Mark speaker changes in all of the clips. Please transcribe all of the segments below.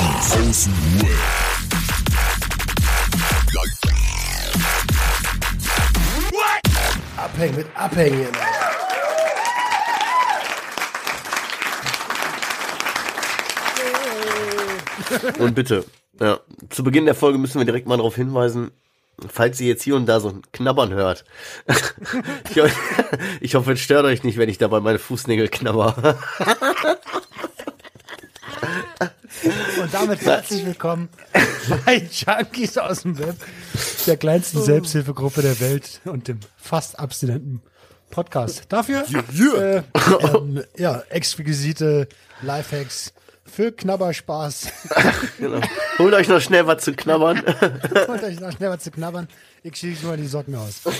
Speaker 1: Außenwelle.
Speaker 2: Abhängen mit Abhängen.
Speaker 3: Und bitte, ja, zu Beginn der Folge müssen wir direkt mal darauf hinweisen, falls ihr jetzt hier und da so ein Knabbern hört. ich hoffe, es stört euch nicht, wenn ich dabei meine Fußnägel knabber.
Speaker 2: Und damit herzlich willkommen bei Junkies aus dem Web, der kleinsten Selbsthilfegruppe der Welt und dem fast abstinenten Podcast. Dafür Äh, ähm, ja, exquisite Lifehacks für Knabberspaß.
Speaker 3: genau. Holt euch noch schnell was zu knabbern.
Speaker 2: Holt euch noch schnell was zu knabbern. Ich schicke mal die Socken aus.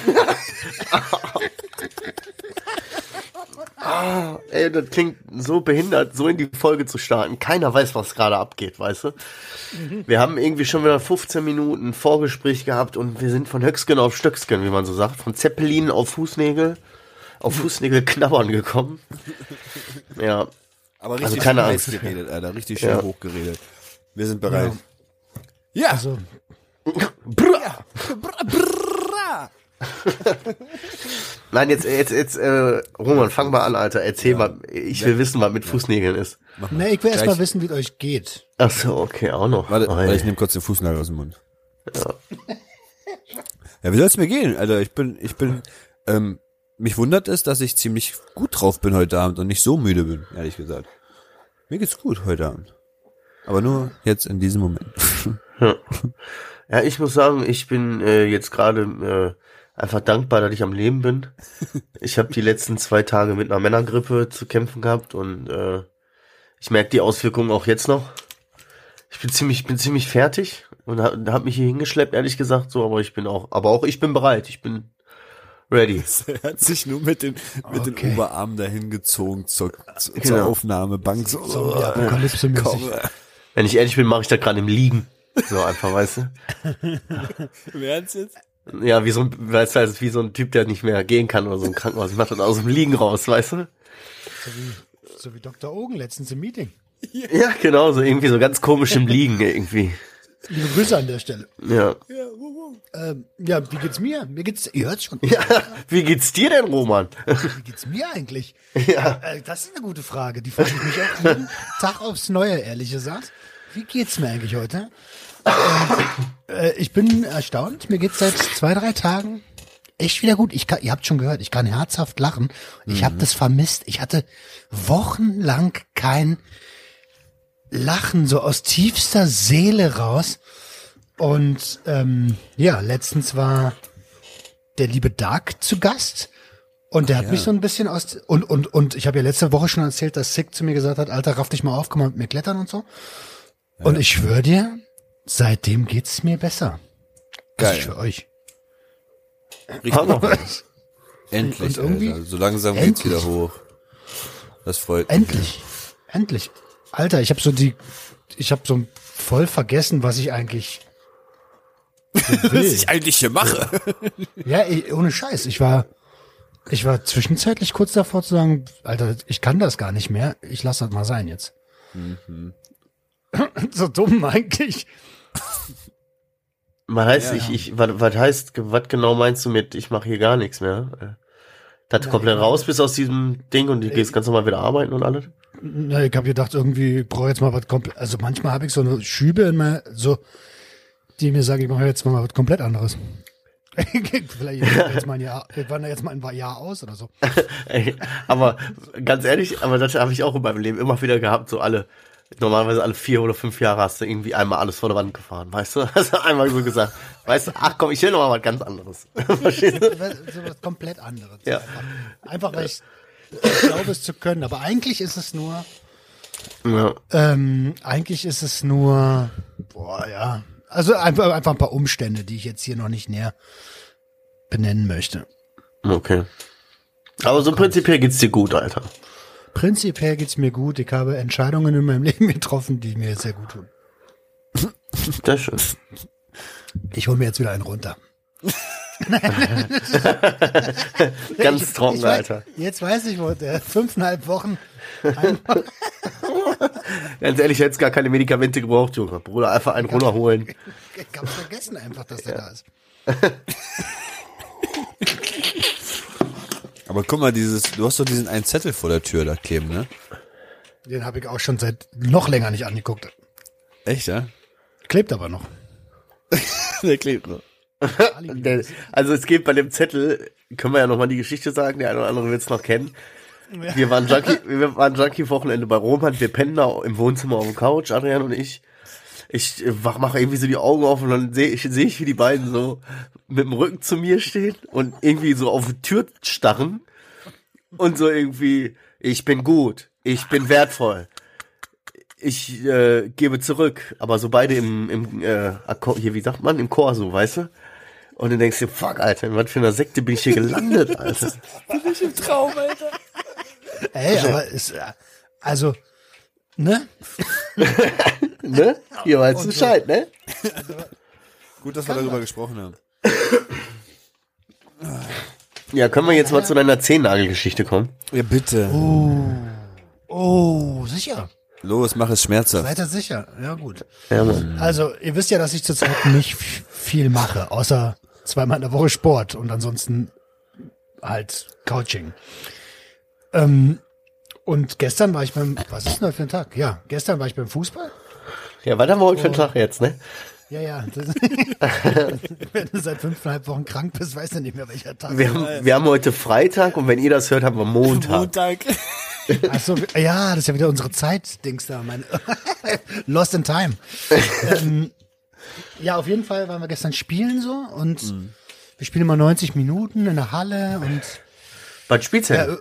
Speaker 3: Ey, das klingt so behindert, so in die Folge zu starten. Keiner weiß, was gerade abgeht, weißt du? Wir haben irgendwie schon wieder 15 Minuten Vorgespräch gehabt und wir sind von Höcksken auf Stöcksken, wie man so sagt. Von Zeppelin auf Fußnägel, auf Fußnägel knabbern gekommen. Ja.
Speaker 4: Aber richtig
Speaker 3: Also keine
Speaker 4: schön
Speaker 3: Angst.
Speaker 4: geredet, Alter. Richtig schön
Speaker 3: Ja.
Speaker 4: hochgeredet. Wir sind bereit. Ja.
Speaker 2: Also,
Speaker 3: Nein, jetzt, jetzt, jetzt, äh, Roman, fang mal an, Alter. Erzähl mal. Ich will wissen, was mit Fußnägeln ist.
Speaker 2: ne, ich will erst mal wissen, wie es euch geht.
Speaker 3: Ach so, okay, auch noch.
Speaker 4: Warte, warte, ich nehme kurz den Fußnagel aus dem Mund. Ja, wie soll's mir gehen, Alter? Ich bin, ich bin, ähm, mich wundert es, dass ich ziemlich gut drauf bin heute Abend und nicht so müde bin, ehrlich gesagt. Mir geht's gut heute Abend. Aber nur jetzt in diesem Moment.
Speaker 3: Ja, ich muss sagen, ich bin äh, jetzt gerade äh, einfach dankbar, dass ich am Leben bin. Ich habe die letzten zwei Tage mit einer Männergrippe zu kämpfen gehabt und äh, ich merke die Auswirkungen auch jetzt noch. Ich bin ziemlich, bin ziemlich fertig und habe hab mich hier hingeschleppt, ehrlich gesagt, so, aber ich bin auch, aber auch ich bin bereit, ich bin ready.
Speaker 4: er hat sich nur mit den, mit
Speaker 2: Okay.
Speaker 4: den Oberarmen dahin gezogen zur, zur,
Speaker 3: Genau.
Speaker 4: Aufnahmebank. So,
Speaker 2: So, ja, Apokalypse-mäßig.
Speaker 4: komm,
Speaker 3: Wenn ich ehrlich bin, mache ich das gerade im Liegen. So einfach, weißt du?
Speaker 4: im Ernst jetzt?
Speaker 3: Ja, wie so ein, weißt du, also wie so ein Typ, der nicht mehr gehen kann oder so ein Krankenhaus. Ich mach das aus dem Liegen raus, weißt du?
Speaker 2: So wie, so wie Dr. Ogen letztens im Meeting.
Speaker 3: Ja, genau, so irgendwie so ganz komisch im Liegen irgendwie.
Speaker 2: Liebe Grüße an der Stelle.
Speaker 3: Ja.
Speaker 2: Ähm, ja, wie geht's mir? Mir geht's, ihr hört schon.
Speaker 3: Ja, wie geht's dir denn, Roman?
Speaker 2: Wie geht's mir eigentlich?
Speaker 3: Ja.
Speaker 2: Äh, das ist eine gute Frage. Die frage ich mich auch jeden Tag aufs Neue, ehrlich gesagt. Wie geht's mir eigentlich heute? Ähm, äh, ich bin erstaunt. Mir geht's seit zwei, drei Tagen echt wieder gut. Ich kann, ihr habt schon gehört, ich kann herzhaft lachen. Ich habe das vermisst. Ich hatte wochenlang kein Lachen, so aus tiefster Seele raus. Und ähm, ja, letztens war der liebe Dark zu Gast. Und der hat mich so ein bisschen aus und und und ich habe ja letzte Woche schon erzählt, dass Sick zu mir gesagt hat, Alter, raff dich mal auf, komm mal mit mir klettern und so. Und ich schwöre dir, seitdem geht's mir besser. Das
Speaker 4: Geil.
Speaker 2: ist für euch.
Speaker 3: Hammer.
Speaker 4: Endlich,
Speaker 2: Und irgendwie-
Speaker 4: Alter. So langsam geht's
Speaker 2: Endlich.
Speaker 4: wieder hoch. Das freut mich.
Speaker 2: Endlich, endlich. Alter, ich habe so die, ich habe so voll vergessen, was ich eigentlich
Speaker 4: Was ich eigentlich hier mache.
Speaker 2: Ja, ey, ohne Scheiß. Ich war, ich war zwischenzeitlich kurz davor zu sagen, Alter, ich kann das gar nicht mehr. Ich lasse das mal sein jetzt. so dumm eigentlich.
Speaker 3: Was heißt, ich, ich, was, was heißt, was genau meinst du mit, ich mache hier gar nichts mehr? Äh, Das komplett raus bis aus diesem Ding und du gehst ganz normal wieder arbeiten und alles?
Speaker 2: Na, ich habe gedacht, irgendwie ich brauche jetzt mal was komplett. Also manchmal habe ich so eine Schübe in mir, so, die mir sagen, ich mache jetzt mal was komplett anderes. Vielleicht jetzt mal ein Jahr, wandere jetzt mal ein Jahr aus oder so.
Speaker 3: Ey, aber ganz ehrlich, aber das habe ich auch in meinem Leben immer wieder gehabt, so alle, normalerweise alle vier oder fünf Jahre hast du irgendwie einmal alles vor der Wand gefahren, weißt du? Hast du einmal so gesagt, weißt du, ach komm, ich will noch mal was ganz anderes. Verstehst du?
Speaker 2: so was komplett anderes.
Speaker 3: Ja.
Speaker 2: Einfach, einfach weil ich glaube es zu können. Aber eigentlich ist es nur,
Speaker 3: Ja.
Speaker 2: ähm, eigentlich ist es nur, boah, ja. Also einfach, einfach ein paar Umstände, die ich jetzt hier noch nicht näher benennen möchte.
Speaker 3: Okay. Aber so prinzipiell geht's dir gut, Alter.
Speaker 2: Prinzipiell geht's mir gut. Ich habe Entscheidungen in meinem Leben getroffen, die mir sehr gut tun.
Speaker 3: Sehr schön.
Speaker 2: Ich hole mir jetzt wieder einen runter.
Speaker 3: Ganz trocken,
Speaker 2: ich weiß,
Speaker 3: Alter.
Speaker 2: Jetzt weiß ich, wo der fünfeinhalb Wochen
Speaker 3: Ganz ehrlich, ich hätte gar keine Medikamente gebraucht, Junge. Bruder, einfach einen runterholen.
Speaker 2: Ich hab's vergessen einfach, dass der da ist.
Speaker 4: Aber guck mal, dieses, du hast doch diesen einen Zettel vor der Tür da kleben, ne?
Speaker 2: Den habe ich auch schon seit noch länger nicht angeguckt.
Speaker 4: Echt, ja?
Speaker 2: Klebt aber noch.
Speaker 4: Der klebt noch.
Speaker 3: Der- Also es geht bei dem Zettel, können wir ja nochmal die Geschichte sagen, der eine oder andere wird es noch kennen. Wir waren Junkie, wir waren Junkie-Wochenende bei Roman, wir pennen da im Wohnzimmer auf der Couch, Adrian und ich. Ich äh, wach- mache irgendwie so die Augen auf und dann sehe ich, seh ich, wie die beiden so mit dem Rücken zu mir stehen und irgendwie so auf die Tür starren und so irgendwie, ich bin gut, ich bin wertvoll, ich äh, gebe zurück, aber so beide im, im äh, Akkord, hier, wie sagt man, im Chor so, weißt du? Und dann denkst du, fuck, Alter, in was für einer Sekte bin ich hier gelandet, Alter?
Speaker 4: Traum, Alter.
Speaker 2: Ey, aber ist, äh, also, ne?
Speaker 3: ne? Hier weißt. Bescheid, ne?
Speaker 4: Gut, dass wir darüber gesprochen haben.
Speaker 3: Ja, können wir jetzt mal zu deiner Zehnnagelgeschichte kommen?
Speaker 4: Ja, bitte.
Speaker 2: Oh, sicher.
Speaker 4: Los, mach es schmerzhaft.
Speaker 2: Seid ihr sicher? Ja, gut.
Speaker 3: Ja, Mann.
Speaker 2: Also, ihr wisst ja, dass ich zurzeit nicht viel mache, außer zweimal in der Woche Sport und ansonsten halt Coaching. Ähm, und gestern war ich beim, was ist denn heute für ein Tag? Ja, gestern war ich beim Fußball.
Speaker 3: Ja, was haben wir heute für einen Tag jetzt, ne?
Speaker 2: Ja, ja. Das, wenn du seit fünfeinhalb Wochen krank bist, weißt du nicht mehr, welcher Tag.
Speaker 3: Wir haben, wir haben heute Freitag und wenn ihr das hört, haben wir Montag.
Speaker 4: Montag.
Speaker 2: Ach so, ja, das ist ja wieder unsere Zeit, Dings da, mein Lost in Time. ähm, ja, auf jeden Fall waren wir gestern spielen so und wir spielen immer 90 Minuten in der Halle und
Speaker 3: Was spielst du
Speaker 2: äh,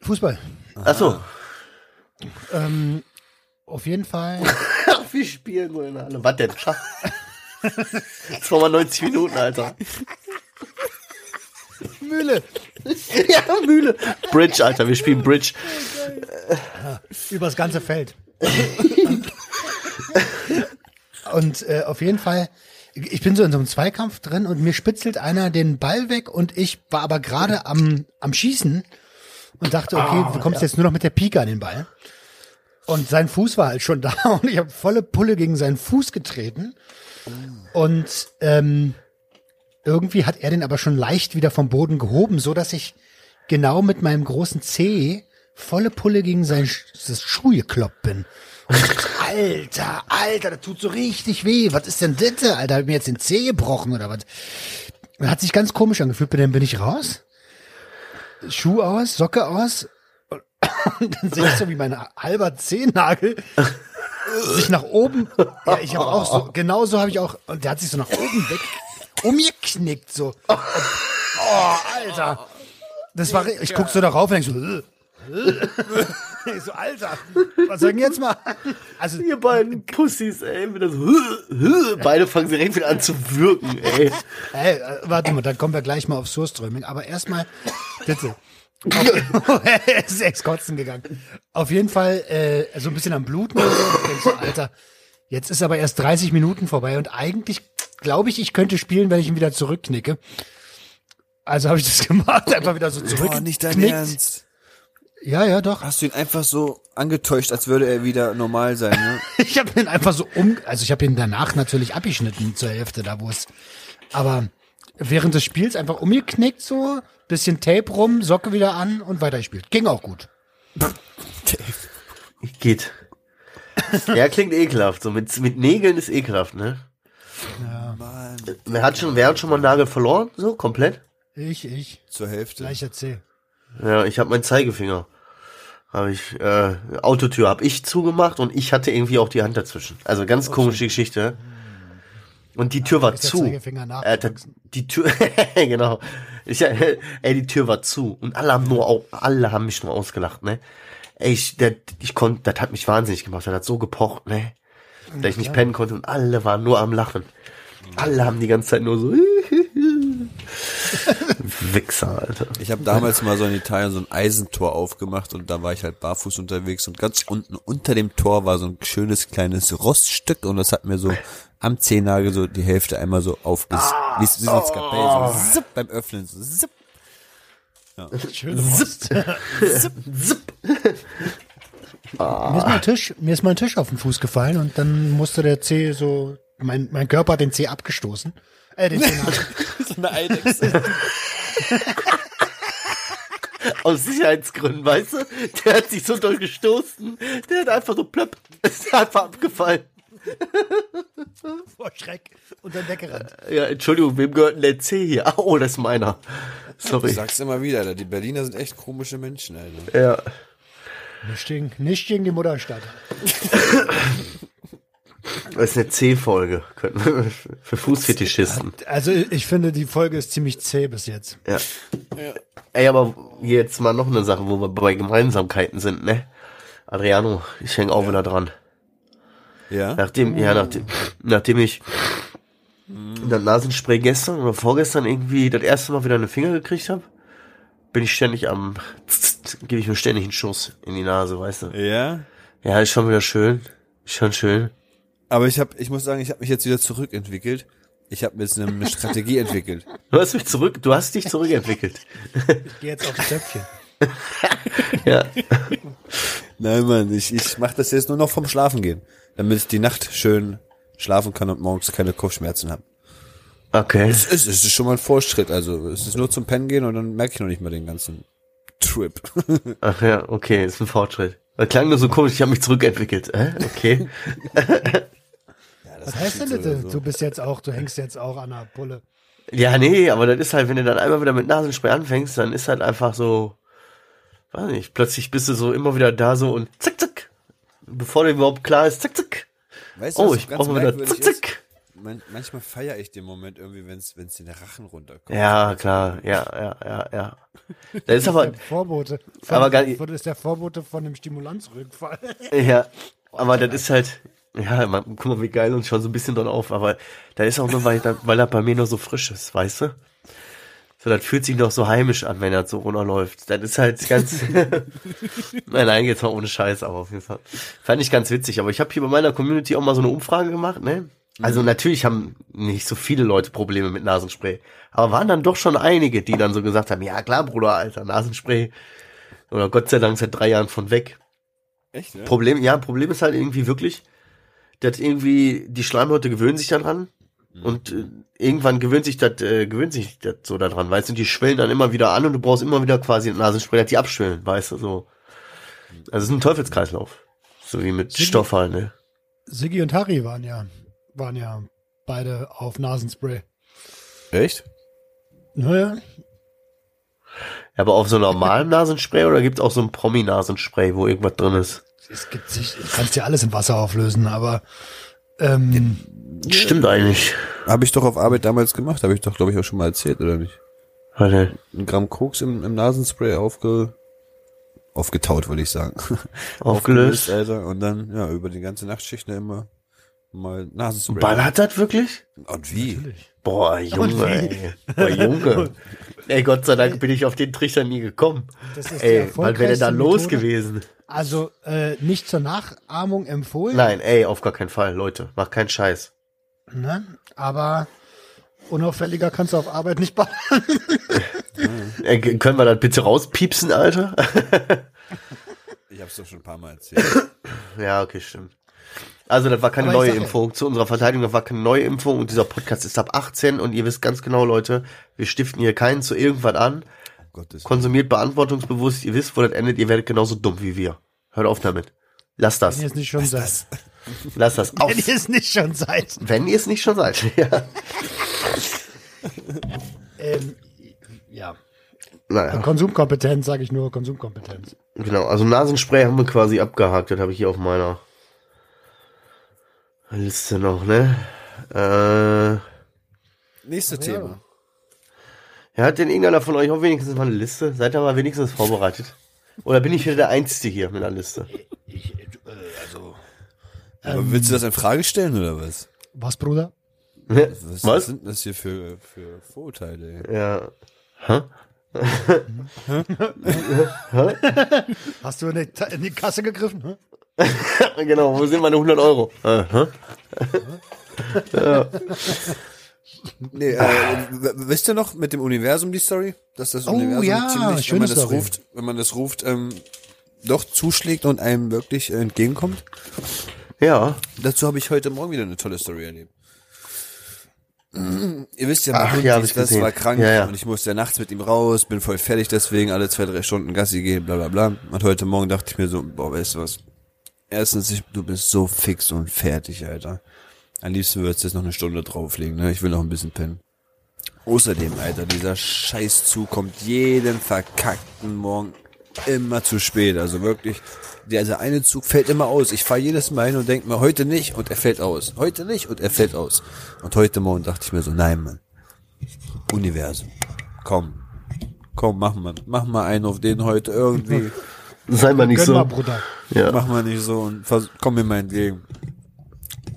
Speaker 2: Fußball.
Speaker 3: Ach so.
Speaker 2: Ähm, auf jeden Fall.
Speaker 3: Wir spielen so in der Halle. Was denn? Jetzt wir 90 Minuten, Alter.
Speaker 2: Mühle.
Speaker 3: Ja, Mühle. Bridge, Alter, wir spielen Bridge.
Speaker 2: Übers ganze Feld. und äh, auf jeden Fall, ich bin so in so einem Zweikampf drin und mir spitzelt einer den Ball weg und ich war aber gerade am, am Schießen und dachte, okay, du kommst jetzt nur noch mit der Pike an den Ball. Und sein Fuß war halt schon da und ich habe volle Pulle gegen seinen Fuß getreten. Und ähm, irgendwie hat er den aber schon leicht wieder vom Boden gehoben, so dass ich genau mit meinem großen Zeh volle Pulle gegen sein Schuh gekloppt bin. Alter, Alter, das tut so richtig weh. Was ist denn das? Alter, hab ich mir jetzt den Zeh gebrochen oder was? Hat sich ganz komisch angefühlt, dann bin ich raus. Schuh aus, Socke aus. Und dann sehe ich so, wie mein halber Zehennagel sich nach oben. Ja, ich habe auch so, genau so habe ich auch, und der hat sich so nach oben weg umgeknickt, so. Oh, Alter. Das war, ich guck so darauf und denk so, äh, äh. ich so, Alter, was soll denn jetzt mal? Also,
Speaker 3: Ihr beiden Pussys, ey, wieder so. Beide fangen direkt wieder an zu wirken, ey.
Speaker 2: Ey, äh, warte mal, dann kommen wir gleich mal auf Surströming. Aber erstmal, bitte. Er ist echt kotzen gegangen. Auf jeden Fall äh, so ein bisschen am Bluten und so. Ich denk so, Alter, jetzt ist aber erst 30 Minuten vorbei und eigentlich glaube ich, ich könnte spielen, wenn ich ihn wieder zurückknicke. Also habe ich das gemacht, einfach wieder so zurück.
Speaker 4: Boah, nicht dein. Ernst.
Speaker 2: Ja, ja, doch.
Speaker 4: Hast du ihn einfach so angetäuscht, als würde er wieder normal sein, ne?
Speaker 2: Ich habe ihn einfach so um, also ich habe ihn danach natürlich abgeschnitten zur Hälfte, da wo es, aber während des Spiels einfach umgeknickt so, bisschen Tape rum, Socke wieder an und weitergespielt. Ging auch gut.
Speaker 3: Geht. Ja, klingt ekelhaft. So mit, mit Nägeln ist ekelhaft, ne?
Speaker 4: Mann.
Speaker 3: Wer hat schon, wer hat schon mal einen Nagel verloren? So, komplett?
Speaker 2: Ich, ich,
Speaker 4: Zur Hälfte.
Speaker 2: gleich erzähl.
Speaker 3: Ja, ich habe meinen Zeigefinger. Habe ich, äh, Autotür habe ich zugemacht und ich hatte irgendwie auch die Hand dazwischen. Also ganz komische Geschichte. Und die Tür war
Speaker 2: ist der
Speaker 3: zu.
Speaker 2: Zeigefinger
Speaker 3: Äh, die Tür, genau. Ich, äh, ey, die Tür war zu und alle haben nur, au- alle haben mich nur ausgelacht, ne? Ey, ich, der, ich konnte, das hat mich wahnsinnig gemacht. Das hat so gepocht, ne? Dass ich nicht pennen konnte und alle waren nur am Lachen. Alle haben die ganze Zeit nur so. Wichser, Alter.
Speaker 4: Ich habe damals mal so in Italien so ein Eisentor aufgemacht und da war ich halt barfuß unterwegs und ganz unten unter dem Tor war so ein schönes kleines Roststück und das hat mir so am Zehennagel so die Hälfte einmal so aufges... wie, wie so ein Skapell, so zipp beim Öffnen, so zipp.
Speaker 2: Schön Rost. Mir ist mein Tisch, mir ist mein Tisch auf den Fuß gefallen und dann musste der Zeh so, mein, mein Körper hat den Zeh abgestoßen. Äh, den nach,
Speaker 4: so eine Eidechse.
Speaker 3: Aus Sicherheitsgründen, weißt du? Der hat sich so doll gestoßen, der hat einfach so plöpp, ist einfach abgefallen.
Speaker 2: vor Schreck und dann weggerannt.
Speaker 3: Ja, Entschuldigung, wem gehört denn der C hier? Ah, Oh, das ist meiner.
Speaker 4: Du
Speaker 3: Sorry.
Speaker 4: sagst immer wieder, Alter, die Berliner sind echt komische Menschen, Alter.
Speaker 3: Ja.
Speaker 2: Nicht gegen, nicht gegen die Mutterstadt.
Speaker 3: Das ist eine C-Folge. Könnten wir Für Fußfetischisten.
Speaker 2: Also ich finde, die Folge ist ziemlich zäh bis jetzt.
Speaker 3: Ja. Ey, aber jetzt mal noch eine Sache, wo wir bei Gemeinsamkeiten sind, ne? Adriano, ich häng auch wieder dran.
Speaker 4: Ja?
Speaker 3: Nachdem, ja, nachdem, nachdem ich das Nasenspray gestern oder vorgestern irgendwie das erste Mal wieder eine Finger gekriegt habe, bin ich ständig am, gebe ich mir ständig einen Schuss in die Nase, weißt du?
Speaker 4: Ja?
Speaker 3: Ja, ist schon wieder schön. Ist schon schön.
Speaker 4: Aber ich hab, ich muss sagen, ich habe mich jetzt wieder zurückentwickelt. Ich habe mir jetzt eine, Strategie entwickelt.
Speaker 3: Du hast mich zurück, du hast dich zurückentwickelt.
Speaker 2: Ich gehe jetzt aufs Töpfchen.
Speaker 3: Ja.
Speaker 4: Nein, Mann, ich, ich mache das jetzt nur noch vom Schlafen gehen, damit ich die Nacht schön schlafen kann und morgens keine Kopfschmerzen habe.
Speaker 3: Okay.
Speaker 4: Es ist, es ist schon mal ein Fortschritt, also es ist nur zum Pennen gehen und dann merke ich noch nicht mal den ganzen Trip.
Speaker 3: Ach ja, okay, ist ein Fortschritt. Das klang nur so komisch, ich habe mich zurückentwickelt. Äh? Okay.
Speaker 2: Was heißt denn das? Du bist jetzt auch, du hängst jetzt auch an der Pulle.
Speaker 3: Ja, nee, aber das ist halt, wenn du dann einmal wieder mit Nasenspray anfängst, dann ist halt einfach so, weiß nicht, plötzlich bist du so immer wieder da so und zack, zack. Bevor dir überhaupt klar ist, zack, zack.
Speaker 4: Weißt du,
Speaker 3: Oh, ich
Speaker 4: so ganz
Speaker 3: brauche mal wieder zack, zack.
Speaker 4: Man, manchmal feiere ich den Moment irgendwie, wenn es in den Rachen runterkommt.
Speaker 3: Ja, klar, ja, ja, ja, ja. Das ist aber,
Speaker 2: Der Vorbote. Von,
Speaker 3: Aber gar
Speaker 2: Das ist der Vorbote von dem Stimulanzrückfall.
Speaker 3: ja, aber das ist halt, ja, man, guck mal, wie geil uns schon so ein bisschen dran auf, aber da ist auch nur, weil, weil das bei mir nur so frisch ist, weißt du? So, das fühlt sich noch so heimisch an, wenn das so runterläuft. Das ist halt ganz, nein, nein, jetzt mal ohne Scheiß, aber auf jeden Fall. Fand ich ganz witzig, aber ich habe hier bei meiner Community auch mal so eine Umfrage gemacht, ne? Also natürlich haben nicht so viele Leute Probleme mit Nasenspray, aber waren dann doch schon einige, die dann so gesagt haben, ja klar, Bruder, Alter, Nasenspray, oder Gott sei Dank seit drei Jahren von weg.
Speaker 4: Echt, ne?
Speaker 3: Problem, ja, Problem ist halt irgendwie wirklich, dass irgendwie die Schleimhäute gewöhnen sich daran und äh, irgendwann gewöhnt sich das, äh, gewöhnt sich das so daran, weißt du, die schwellen dann immer wieder an und du brauchst immer wieder quasi ein Nasenspray, dass die abschwellen, weißt du, so. Also es ist ein Teufelskreislauf. So wie mit Stoff halt, ne?
Speaker 2: Siggi und Harry waren ja, waren ja beide auf Nasenspray.
Speaker 4: Echt?
Speaker 2: Naja,
Speaker 3: Ja, aber auf so normalem Nasenspray oder gibt's auch so ein Promi-Nasenspray, wo irgendwas drin ist?
Speaker 2: Es gibt sich, du kannst ja alles in Wasser auflösen, aber ähm,
Speaker 3: Stimmt eigentlich.
Speaker 4: Habe ich doch auf Arbeit damals gemacht, habe ich doch, glaube ich, auch schon mal erzählt, oder nicht?
Speaker 3: Warte.
Speaker 4: Ein Gramm Koks im, im Nasenspray aufge, aufgetaut, würde ich sagen.
Speaker 3: Aufgelöst.
Speaker 4: Alter. Und dann, ja, über die ganze Nachtschicht immer mal Nasenspray.
Speaker 3: Ball hat das wirklich?
Speaker 4: Und wie?
Speaker 3: Boah, Junge, ey. Boah, Junge. ey, Gott sei Dank bin ich auf den Trichter nie gekommen.
Speaker 2: Das ist
Speaker 3: ey, was wäre denn da los
Speaker 2: Methode.
Speaker 3: gewesen?
Speaker 2: also äh, nicht zur Nachahmung empfohlen,
Speaker 3: Nein, ey, auf gar keinen Fall, Leute. Macht keinen Scheiß.
Speaker 2: ne? aber unauffälliger kannst du auf Arbeit nicht bauen.
Speaker 3: Ey, k- können wir das bitte rauspiepsen, Alter?
Speaker 4: Ich habe es doch schon ein paar Mal erzählt.
Speaker 3: ja, okay, stimmt. Also, das war keine neue Impfung. Zu unserer Verteidigung, das war keine neue Impfung und dieser Podcast ist ab 18 und ihr wisst ganz genau, Leute, wir stiften hier keinen zu irgendwas an.
Speaker 4: Gottes
Speaker 3: Konsumiert beantwortungsbewusst, ihr wisst, wo das endet, ihr werdet genauso dumm wie wir. Hört auf damit. Lasst das.
Speaker 2: Wenn ihr es nicht schon seid.
Speaker 3: Lasst das aus.
Speaker 2: Wenn ihr es nicht schon seid.
Speaker 3: Wenn ihr es nicht schon seid. ja.
Speaker 2: Ähm, ja.
Speaker 3: Naja,
Speaker 2: Konsumkompetenz, sage ich nur Konsumkompetenz.
Speaker 3: genau. Also Nasenspray haben wir quasi abgehakt. Das habe ich hier auf meiner Liste noch, ne? Äh,
Speaker 4: Nächste Thema.
Speaker 3: ja, hat denn irgendeiner von euch auch wenigstens mal eine Liste? Seid ihr mal wenigstens vorbereitet? Oder bin ich wieder der Einzige hier mit einer Liste?
Speaker 2: Ich, äh, also.
Speaker 4: Aber willst du das in Frage stellen oder was?
Speaker 2: Was, Bruder?
Speaker 4: Was,
Speaker 3: Was?
Speaker 4: sind das hier für, für Vorurteile? ey?
Speaker 3: Ja. Hä?
Speaker 2: Hast du in die, in die Kasse gegriffen?
Speaker 3: Genau, wo sind meine 100 Euro? Äh, hä?
Speaker 4: Nee, äh, wisst ihr noch mit dem Universum die Story? Dass das
Speaker 2: Oh,
Speaker 4: Universum
Speaker 2: ja,
Speaker 4: ziemlich, wenn man das
Speaker 2: Story.
Speaker 4: ruft, wenn man das ruft, ähm, doch zuschlägt und einem wirklich äh, entgegenkommt.
Speaker 3: Ja.
Speaker 4: Dazu habe ich heute Morgen wieder eine tolle Story erlebt. Mm, Ihr wisst ja, mein
Speaker 3: Ach,
Speaker 4: Hund,
Speaker 3: ja,
Speaker 4: das
Speaker 3: gesehen.
Speaker 4: war krank
Speaker 3: Ja, ja.
Speaker 4: und ich musste ja nachts mit ihm raus, bin voll fertig deswegen, alle zwei, drei Stunden Gassi gehen, bla bla bla. Und heute Morgen dachte ich mir so, boah, weißt du was? Erstens, ich, du bist so fix und fertig, Alter. Am liebsten würdest du jetzt noch eine Stunde drauflegen, ne? Ich will noch ein bisschen pennen. Außerdem, Alter, dieser Scheißzug kommt jeden verkackten Morgen immer zu spät. Also wirklich, der also eine Zug fällt immer aus. Ich fahre jedes Mal hin und denke mir, heute nicht und er fällt aus. Heute nicht und er fällt aus. Und heute Morgen dachte ich mir so, nein, Mann. Universum. Komm. Komm, mach mal, mach mal einen auf den heute irgendwie.
Speaker 3: Sei mal nicht
Speaker 2: Gönn
Speaker 3: so.
Speaker 2: mal, Bruder.
Speaker 3: Ja.
Speaker 4: Mach mal nicht so und komm mir mal entgegen.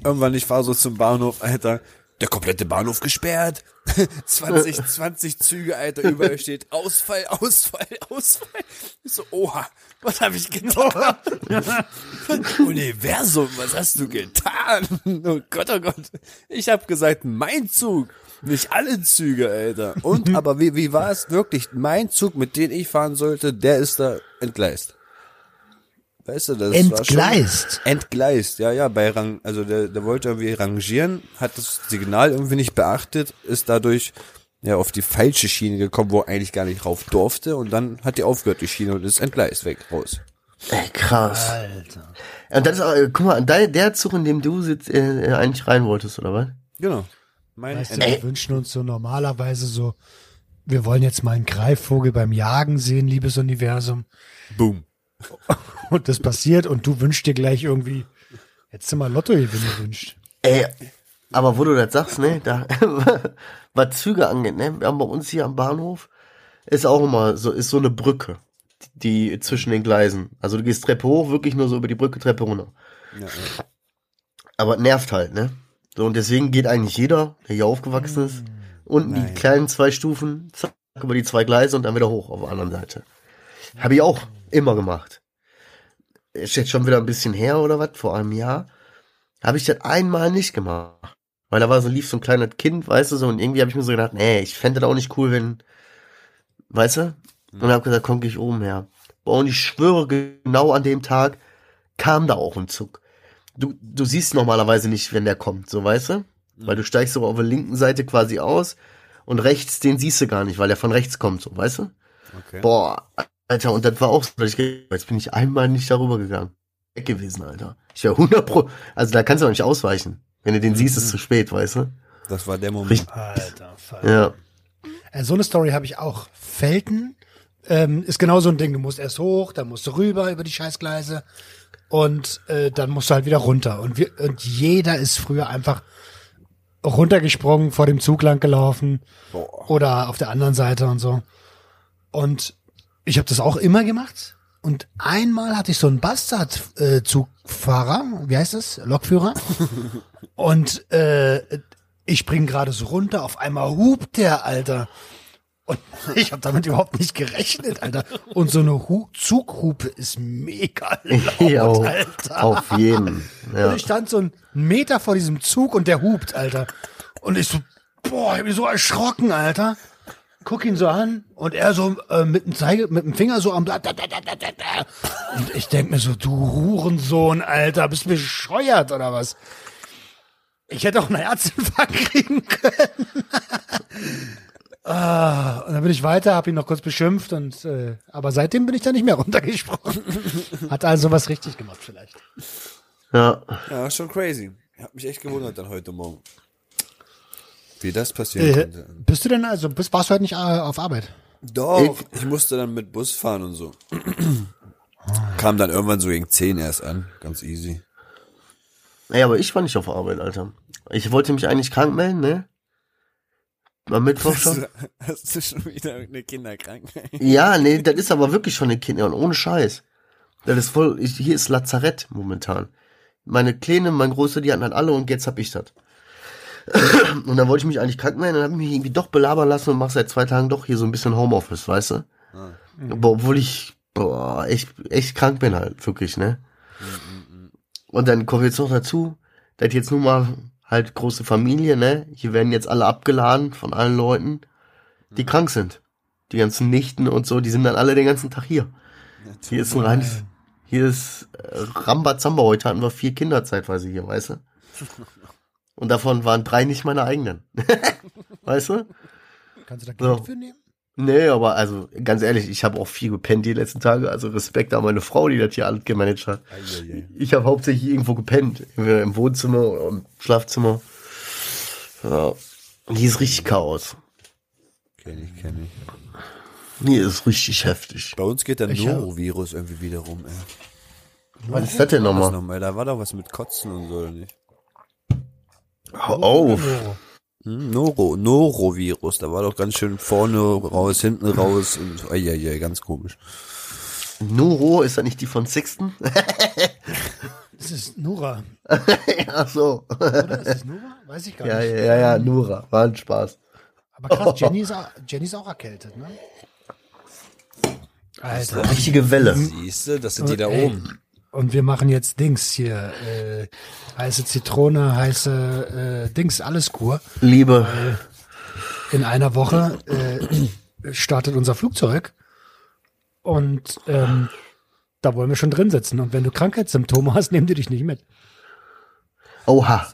Speaker 4: Irgendwann, ich fahr so zum Bahnhof, Alter. Der komplette Bahnhof gesperrt. 20, 20 Züge, Alter, überall steht Ausfall, Ausfall, Ausfall. Ich so, oha, was habe ich getan? Universum, was hast du getan? Oh Gott, oh Gott. Ich habe gesagt, mein Zug, nicht alle Züge, Alter. Und, aber wie, wie war es wirklich? Mein Zug, mit dem ich fahren sollte, der ist da entgleist. Weißt du, das war schon-
Speaker 2: Entgleist.
Speaker 4: Entgleist, ja, ja, bei Rang, also der, der wollte irgendwie rangieren, hat das Signal irgendwie nicht beachtet, ist dadurch ja auf die falsche Schiene gekommen, wo er eigentlich gar nicht rauf durfte und dann hat die aufgehört, die Schiene und ist entgleist weg, raus.
Speaker 3: Ey, krass.
Speaker 2: Alter.
Speaker 3: Und das ist auch, äh, guck mal, der, der Zug, in dem du sitzt, äh, äh, eigentlich rein wolltest, oder was?
Speaker 4: Genau. Mein
Speaker 2: Weißt du, wir wünschen uns so normalerweise so, wir wollen jetzt mal einen Greifvogel beim Jagen sehen, liebes Universum.
Speaker 4: Boom.
Speaker 2: Und das passiert und du wünschst dir gleich irgendwie, hättest du mal Lotto gewinne wünscht.
Speaker 3: Ey, aber wo du das sagst, ne, da, was Züge angeht, ne, wir haben bei uns hier am Bahnhof, ist auch immer so, ist so eine Brücke, die zwischen den Gleisen. Also du gehst Treppe hoch, wirklich nur so über die Brücke, Treppe runter.
Speaker 4: Ja, ja.
Speaker 3: Aber nervt halt, ne? So, und deswegen geht eigentlich jeder, der hier aufgewachsen ist, unten
Speaker 4: Nein.
Speaker 3: die kleinen zwei Stufen, zack, über die zwei Gleise und dann wieder hoch auf der anderen Seite. Habe ich auch immer gemacht. Ist jetzt schon wieder ein bisschen her oder was, vor einem Jahr. Habe ich das einmal nicht gemacht. Weil da war so, lief so ein kleines Kind, weißt du, so, und irgendwie habe ich mir so gedacht, nee, ich fände das auch nicht cool, wenn, weißt du? Und habe gesagt, komm, geh ich oben her. Boah, und ich schwöre, genau an dem Tag kam da auch ein Zug. Du, du siehst normalerweise nicht, wenn der kommt, so, weißt du? Weil du steigst so auf der linken Seite quasi aus und rechts, den siehst du gar nicht, weil der von rechts kommt, so, weißt du?
Speaker 4: Okay.
Speaker 3: Boah, Alter, und das war auch so, dass ich, jetzt bin ich einmal nicht darüber gegangen. Weg gewesen, Alter. Ich wäre 100 pro, also da kannst du auch nicht ausweichen. Wenn du den siehst, ist es zu spät, weißt du?
Speaker 4: Das war der Moment.
Speaker 3: Richtig.
Speaker 2: Alter, Fall.
Speaker 3: Ja.
Speaker 2: Äh, So eine Story habe ich auch. Felten ähm, ist genau so ein Ding. Du musst erst hoch, dann musst du rüber über die Scheißgleise und äh, dann musst du halt wieder runter. Und, wir, und jeder ist früher einfach runtergesprungen, vor dem Zug lang gelaufen oder auf der anderen Seite und so. Und ich habe das auch immer gemacht. Und einmal hatte ich so einen Bastard-Zugfahrer, wie heißt das? Lokführer. und äh, ich spring gerade so runter, auf einmal hupt der, Alter. Und ich habe damit überhaupt nicht gerechnet, Alter. Und so eine Hu Zughupe ist mega laut, Alter.
Speaker 3: auf jeden.
Speaker 2: Und
Speaker 3: Ja.
Speaker 2: ich stand so einen Meter vor diesem Zug und der hupt, Alter. Und ich so, boah, ich hab mich so erschrocken, Alter. Guck ihn so an und er so äh, mit dem Zeige, mit dem Finger so am Blatt. Da, da, da, da, da, da. Und ich denk mir so, du Hurensohn, Alter, bist bescheuert oder was? Ich hätte auch einen Herzinfarkt kriegen können. ah, und dann bin ich weiter, hab ihn noch kurz beschimpft und äh, aber seitdem bin ich da nicht mehr runtergesprungen. Hat also was richtig gemacht vielleicht.
Speaker 3: ja.
Speaker 4: Ja, schon crazy. Ich hab mich echt gewundert dann heute Morgen. Wie das passieren
Speaker 2: Äh,
Speaker 4: konnte.
Speaker 2: bist du denn also, bist, warst du heute nicht äh, auf Arbeit?
Speaker 4: Doch, ich musste dann mit Bus fahren und so. Kam dann irgendwann so gegen 10 erst an. Ganz easy.
Speaker 3: Ey, aber ich war nicht auf Arbeit, Alter. Ich wollte mich eigentlich krank melden, ne? Am Mittwoch schon.
Speaker 4: Hast du schon wieder irgendeine Kinderkrankheit?
Speaker 3: Ja, nee, das ist aber wirklich schon eine Kinder und ohne Scheiß. Das ist voll, ich, hier ist Lazarett momentan. Meine Kleine, mein Große, die hatten halt alle und jetzt hab ich das. Und dann wollte ich mich eigentlich krank melden, dann hab ich mich irgendwie doch belabern lassen und mach seit zwei Tagen doch hier so ein bisschen Homeoffice, weißt du? Boah, obwohl ich, boah, echt, echt krank bin halt, wirklich, ne? Und dann kommt jetzt noch dazu, dass jetzt nun mal halt große Familie, ne? Hier werden jetzt alle abgeladen von allen Leuten, die krank sind. Die ganzen Nichten und so, die sind dann alle den ganzen Tag hier. Hier ist ein reines, Hier ist äh, Rambazamba. Heute hatten wir vier Kinder zeitweise hier, weißt du? Und davon waren drei nicht meine eigenen. weißt du?
Speaker 2: Kannst du da Geld
Speaker 3: So.
Speaker 2: für nehmen?
Speaker 3: Nee, aber also ganz ehrlich, ich habe auch viel gepennt die letzten Tage. Also Respekt an meine Frau, die das hier alles gemanagt hat. Ich habe hauptsächlich irgendwo gepennt. Entweder Im Wohnzimmer oder im Schlafzimmer. Ja. Hier ist richtig Chaos.
Speaker 4: Kenn ich, kenn ich.
Speaker 3: Hier ist richtig heftig.
Speaker 4: Bei uns geht der
Speaker 2: Ich hab-
Speaker 4: Norovirus irgendwie wieder rum, ey.
Speaker 3: Was ist das denn nochmal?
Speaker 4: Da war doch was mit Kotzen und so, oder nicht?
Speaker 3: Hör auf.
Speaker 2: Noro.
Speaker 4: Noro, Norovirus, da war doch ganz schön vorne raus, hinten raus und eieiei, ganz komisch.
Speaker 3: Nuro, ist das nicht die von Sixten?
Speaker 2: Das ist Nora.
Speaker 3: Ach so.
Speaker 2: Oder? Ist das Nora? Weiß ich gar
Speaker 3: Ja,
Speaker 2: nicht.
Speaker 3: ja, ja, ja, Nura. War ein Spaß.
Speaker 2: Aber krass, Jenny ist, auch, Jenny ist auch erkältet, ne? Alter.
Speaker 3: Richtige Welle.
Speaker 4: Siehste, das sind die da
Speaker 2: Ey,
Speaker 4: oben.
Speaker 2: Und wir machen jetzt Dings hier. Äh, heiße Zitrone, heiße äh, Dings, alles Kur.
Speaker 3: Liebe.
Speaker 2: In einer Woche äh, startet unser Flugzeug. Und ähm, da wollen wir schon drin sitzen. Und wenn du Krankheitssymptome hast, nehmen die dich nicht mit.
Speaker 3: Oha.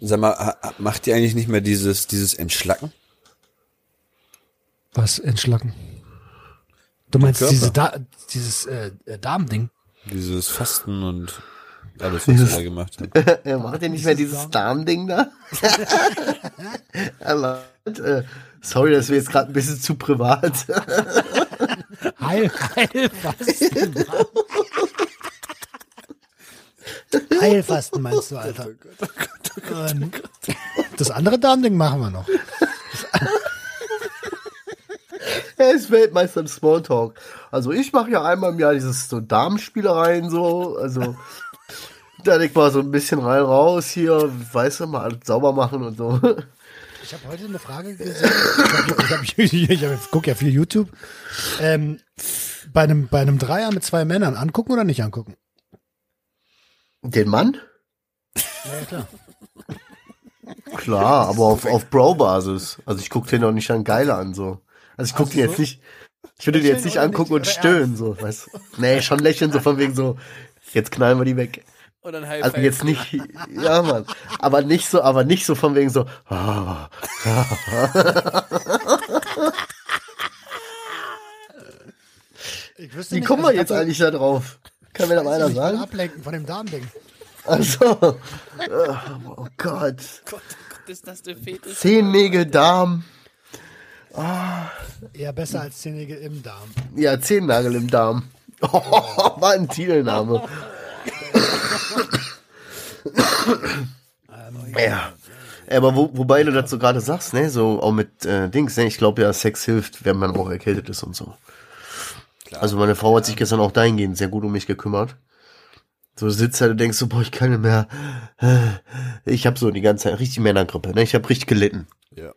Speaker 4: Sag mal, macht ihr eigentlich nicht mehr dieses, dieses Entschlacken?
Speaker 2: Was entschlacken? Du meinst diese da dieses äh, äh, Darmding?
Speaker 4: Dieses Fasten und alles, was ihr da gemacht habt.
Speaker 3: Er macht ja nicht mehr dieses Darmding da. Aber, äh, sorry, das wäre jetzt gerade ein bisschen zu privat.
Speaker 2: Heil, Heilfasten. Heilfasten meinst du, Alter? Ähm, Das andere Darmding machen wir noch.
Speaker 3: Er ist Weltmeister im Smalltalk. Also ich mache ja einmal im Jahr dieses so Darmspielereien so, also da leg mal so ein bisschen rein raus hier, weißt du, mal alles sauber machen und so.
Speaker 2: Ich habe heute eine Frage gesehen. Ich, ich, ich, gucke ja viel YouTube. Ähm, bei, einem, bei einem Dreier mit zwei Männern angucken oder nicht angucken?
Speaker 3: Den Mann?
Speaker 2: Ja, klar.
Speaker 3: Klar, aber auf, auf Bro-Basis. Also ich gucke den auch nicht an geile an so. Also ich gucke
Speaker 2: Ach
Speaker 3: den jetzt
Speaker 2: so.
Speaker 3: nicht, ich würde den jetzt nicht angucken
Speaker 2: nicht?
Speaker 3: und stöhnen so, weißt du. Nee, schon lächeln so von wegen so, jetzt knallen wir die weg.
Speaker 4: Und dann High
Speaker 3: Also jetzt nicht, ja Mann, aber nicht so, aber nicht so von wegen so, ah,
Speaker 2: Ich wüsste
Speaker 3: wie
Speaker 2: nicht,
Speaker 3: kommen wir
Speaker 2: also
Speaker 3: jetzt eigentlich da drauf? Kann mir da einer
Speaker 2: ich nicht,
Speaker 3: sagen?
Speaker 2: ablenken von dem Darmding.
Speaker 3: Also, oh Gott,
Speaker 4: Gott, ist das der Fetisch?
Speaker 3: Zehennägel, Darm,
Speaker 2: Eher besser als Zehennägel im Darm.
Speaker 3: ja, Zehennagel im Darm. Oh, war ein Titelname. ja. Aber wo, wobei du das so gerade sagst, ne, so auch mit äh, Dings, ne, ich glaube ja, Sex hilft, wenn man auch erkältet ist und so. Also meine Frau hat sich gestern auch dahingehend sehr gut um mich gekümmert. So sitzt da, du denkst so, boah, ich kann nicht mehr. Ich habe so die ganze Zeit richtig Männergrippe, ne? Ich habe richtig gelitten.
Speaker 4: Ja.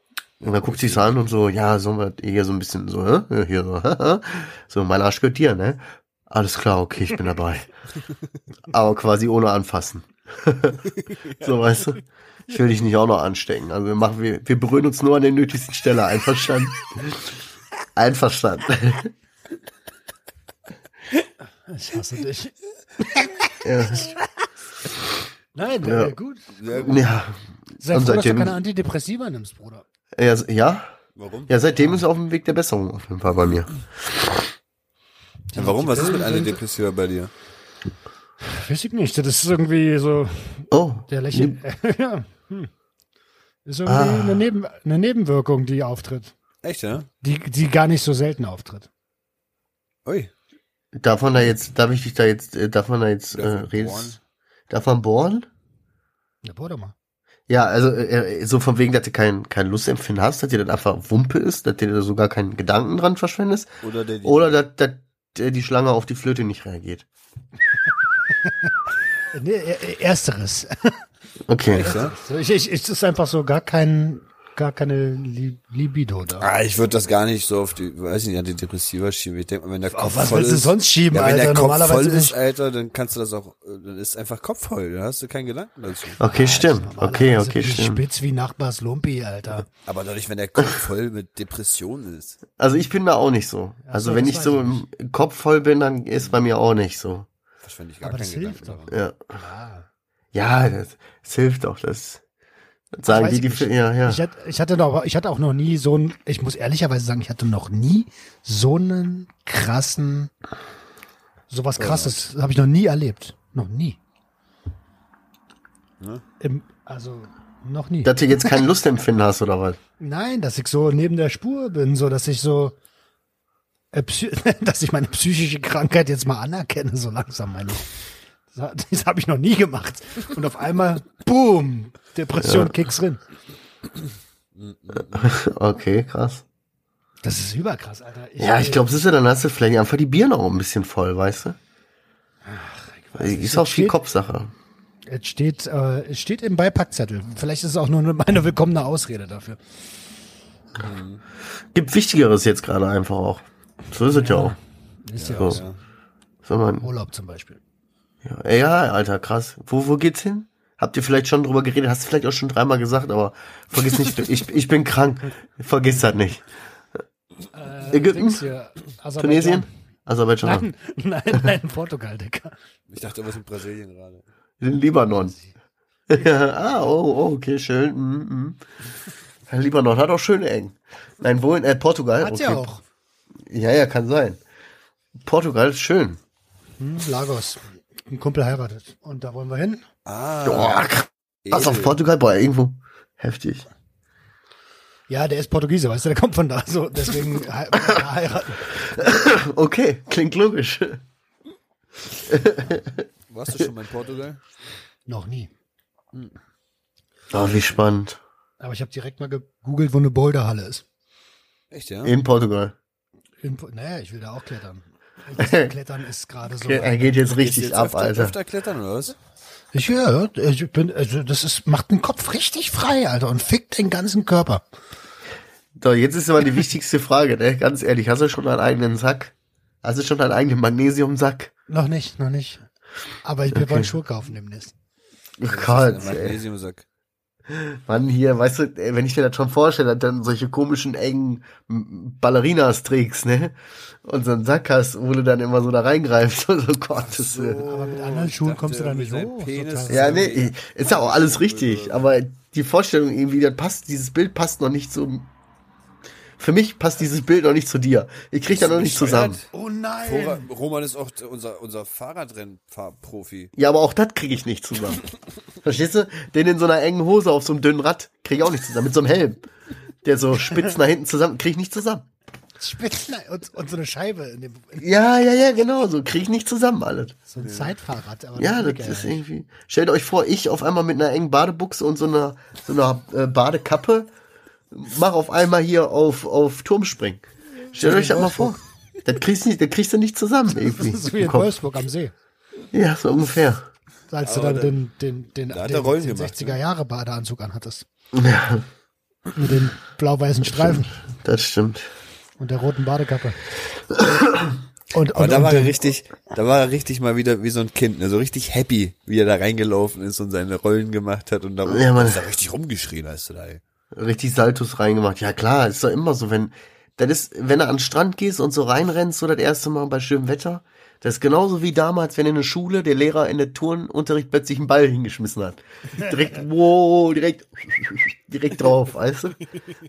Speaker 3: Und dann guckt sie es an und so, ja, wir hier so ein bisschen so, hä? Hier so, so, mein Arsch gehört dir, ne? Alles klar, okay, ich bin dabei. Aber quasi ohne anfassen. so, weißt du? Ich will dich nicht auch noch anstecken. Also wir machen, wir, wir berühren uns nur an der nötigsten Stelle. Einverstanden? Einverstanden.
Speaker 2: Ich hasse dich.
Speaker 3: ja.
Speaker 2: Nein,
Speaker 3: Ja.
Speaker 2: äh, gut.
Speaker 3: ja.
Speaker 2: Sei
Speaker 3: Und
Speaker 2: froh, dass du
Speaker 3: seitdem-
Speaker 2: keine Antidepressiva nimmst, Bruder.
Speaker 3: Ja, ja.
Speaker 4: Warum?
Speaker 3: Ja, seitdem ist er auf dem Weg der Besserung auf jeden Fall bei mir.
Speaker 4: Ja, warum? Was ist mit einer Depressiva bei dir?
Speaker 2: Weiß ich nicht. Das ist irgendwie so
Speaker 3: Oh.
Speaker 2: der Lächeln. ja. Hm. Ist irgendwie
Speaker 3: Ah.
Speaker 2: eine, Neben eine Nebenwirkung, die auftritt.
Speaker 4: Echt, ja?
Speaker 2: Die, die gar nicht so selten auftritt.
Speaker 4: Ui.
Speaker 3: Darf man da jetzt, darf ich dich da jetzt, äh, darf man da jetzt äh, reden? Darf man bohren?
Speaker 2: Ja, bohr doch mal.
Speaker 3: Ja, also äh, so von wegen, dass du kein, kein Lustempfinden hast, dass dir das einfach Wumpe ist, dass dir da sogar keinen Gedanken dran verschwendest.
Speaker 4: Oder der die
Speaker 3: Oder dass, dass äh, die Schlange auf die Flöte nicht reagiert.
Speaker 2: Nee, ersteres.
Speaker 3: Okay.
Speaker 2: So, ich, ich, es ist einfach so gar kein, gar keine Li Libido da.
Speaker 4: Ah, ich würde das gar nicht so auf die, weiß ich nicht, Antidepressiva schieben. Ich denke mal, wenn der Kopf
Speaker 2: was
Speaker 4: voll
Speaker 2: willst du
Speaker 4: ist,
Speaker 2: sonst schieben,
Speaker 4: ja, wenn der
Speaker 2: Alter?
Speaker 4: Kopf voll
Speaker 2: Normalerweise
Speaker 4: ist. Alter, dann kannst du das auch, dann ist einfach Kopf voll, dann hast du keinen Gedanken dazu.
Speaker 3: Okay, stimmt. Okay, okay, stimmt.
Speaker 2: Spitz wie Nachbars Lumpi, Alter.
Speaker 4: Aber dadurch, wenn der Kopf voll mit Depressionen ist.
Speaker 3: Also ich bin da auch nicht so. Also
Speaker 2: so,
Speaker 3: wenn
Speaker 2: das
Speaker 3: ich so im Kopf voll bin, dann ist bei mir auch nicht so.
Speaker 4: Verschwende ich gar
Speaker 2: Aber
Speaker 4: keinen
Speaker 2: das
Speaker 4: Gedanken
Speaker 2: hilft doch.
Speaker 4: daran.
Speaker 3: Ja,
Speaker 2: Ja.
Speaker 3: ja das, das hilft auch. Das, das sagen die,
Speaker 2: ich
Speaker 3: die,
Speaker 2: nicht.
Speaker 3: ja, ja.
Speaker 2: Ich hatte, ich hatte noch, ich hatte auch noch nie so einen, ich muss ehrlicherweise sagen, ich hatte noch nie so einen krassen, sowas krasses, habe ich noch nie erlebt. Noch nie.
Speaker 4: Ne?
Speaker 2: Im, also, noch nie.
Speaker 3: Dass du jetzt kein Lustempfinden hast oder was?
Speaker 2: Nein, dass ich so neben der Spur bin, so dass ich so, äh, dass ich meine psychische Krankheit jetzt mal anerkenne, so langsam meine ich. Das, habe ich noch nie gemacht. Und auf einmal, boom, Depression kicks drin.
Speaker 3: Okay, krass.
Speaker 2: Das ist überkrass, Alter.
Speaker 3: Ja, ich glaube, siehst du, dann hast du vielleicht einfach die Birne auch ein bisschen voll, weißt du? Ist auch viel
Speaker 2: steht-
Speaker 3: Kopfsache.
Speaker 2: Es steht, äh, es steht im Beipackzettel. Vielleicht ist es auch nur eine- meine willkommene Ausrede dafür.
Speaker 3: Gibt Wichtigeres jetzt gerade einfach auch. So ist es ja auch.
Speaker 2: Ist ja,
Speaker 3: So.
Speaker 2: auch so. Urlaub zum Beispiel.
Speaker 3: Ja, ja, Alter, krass. Wo, wo geht's hin? Habt ihr vielleicht schon drüber geredet? Hast du vielleicht auch schon dreimal gesagt, aber vergiss nicht, ich, ich bin krank. Vergiss das nicht. Ägypten?
Speaker 2: Dings hier, Aserbaidschan.
Speaker 3: Tunesien? Aserbaidschan?
Speaker 2: Nein, nein, nein, Portugal, Digga.
Speaker 4: Ich dachte, was in Brasilien gerade.
Speaker 3: In Libanon. ah, oh, oh, okay, schön. Mm, mm. Libanon hat auch schöne Ecken. Nein, wo in äh, Portugal?
Speaker 2: Hat
Speaker 3: okay.
Speaker 2: ja auch.
Speaker 3: Ja, ja, kann sein. Portugal ist schön.
Speaker 2: Hm, Lagos. Ein Kumpel heiratet. Und da wollen wir hin.
Speaker 4: Ah,
Speaker 3: Boah, krass auf Portugal, boah, irgendwo heftig.
Speaker 2: Ja, der ist Portugiese, weißt du, der kommt von da. So, deswegen he heiraten.
Speaker 3: Okay, klingt logisch.
Speaker 4: Warst du schon mal in Portugal?
Speaker 2: Noch nie.
Speaker 3: Oh, wie spannend.
Speaker 2: Aber ich habe direkt mal gegoogelt, wo eine Boulderhalle ist.
Speaker 4: Echt, ja?
Speaker 3: In Portugal.
Speaker 2: In, naja, ich will da auch klettern. Das Klettern ist gerade so.
Speaker 3: Er geht jetzt richtig
Speaker 4: jetzt
Speaker 3: ab,
Speaker 4: öfter,
Speaker 3: Alter.
Speaker 4: öfter klettern, oder was?
Speaker 2: Ich, ja, ich bin, also das ist, macht den Kopf richtig frei, Alter, und fickt den ganzen Körper.
Speaker 3: So, jetzt ist aber die wichtigste Frage, ne? Ganz ehrlich, hast du schon einen eigenen Sack? Hast du schon einen eigenen Magnesiumsack?
Speaker 2: Noch nicht, noch nicht. Aber wir wollen Schuhe kaufen demnächst.
Speaker 3: Oh Gott.
Speaker 4: Magnesiumsack.
Speaker 3: Mann, hier, weißt du, wenn ich mir das schon vorstelle, dann solche komischen, engen Ballerinas trägst, ne? Und so einen Sack hast, wo du dann immer so da reingreifst. Oh Gott, das, äh,
Speaker 2: Aber mit anderen Schuhen
Speaker 4: dachte,
Speaker 2: kommst du da nicht hoch.
Speaker 3: Ja, nee, ist ja auch alles richtig, aber die Vorstellung irgendwie, das passt, dieses Bild passt noch nicht so. Für mich passt dieses Bild noch nicht zu dir. Ich krieg da noch nicht zusammen.
Speaker 2: Oh nein!
Speaker 4: Vorra- Roman ist auch unser, unser Fahrradrennprofi.
Speaker 3: Ja, aber auch das krieg ich nicht zusammen. Verstehst du? Den in so einer engen Hose auf so einem dünnen Rad krieg ich auch nicht zusammen. Mit so einem Helm. Der so spitz nach hinten zusammen, krieg ich nicht zusammen.
Speaker 2: Spitzen und, und so eine Scheibe in dem, in
Speaker 3: Ja, ja, ja, genau, so krieg ich nicht zusammen alles.
Speaker 2: so ein Zeitfahrrad. Aber
Speaker 3: Ja, das
Speaker 2: ich
Speaker 3: ist irgendwie. Stellt euch vor, ich auf einmal mit einer engen Badebuchse und so einer, so einer äh, Badekappe mach auf einmal hier auf, auf Turm springen. Stellt euch das mal vor. Das kriegst, du nicht, das kriegst du nicht zusammen irgendwie.
Speaker 2: Das ist wie in
Speaker 3: Kopf.
Speaker 2: Wolfsburg am See.
Speaker 3: Ja, so ungefähr.
Speaker 2: Als du
Speaker 4: Aber
Speaker 2: dann
Speaker 4: da-
Speaker 2: den, den, den,
Speaker 4: da hat
Speaker 2: den, den
Speaker 4: gemacht,
Speaker 2: 60er Jahre Badeanzug anhattest.
Speaker 3: Ja,
Speaker 2: Mit den blau-weißen Streifen
Speaker 3: das stimmt.
Speaker 2: und der roten Badekappe. Und,
Speaker 4: Aber
Speaker 2: und,
Speaker 4: da
Speaker 2: und
Speaker 4: war er richtig, da war er richtig mal wieder wie so ein Kind, ne? so richtig happy, wie er da reingelaufen ist und seine Rollen gemacht hat und da
Speaker 3: Ja, Mann.
Speaker 4: ist er richtig rumgeschrien, hast du da, ey.
Speaker 3: Richtig Saltus reingemacht. Ja klar, ist doch immer so, wenn, das ist, wenn du an den Strand gehst und so reinrennst, so das erste Mal bei schönem Wetter, das ist genauso wie damals, wenn in der Schule der Lehrer in der Turnunterricht plötzlich einen Ball hingeschmissen hat. Direkt, wow, direkt, direkt drauf, weißt du?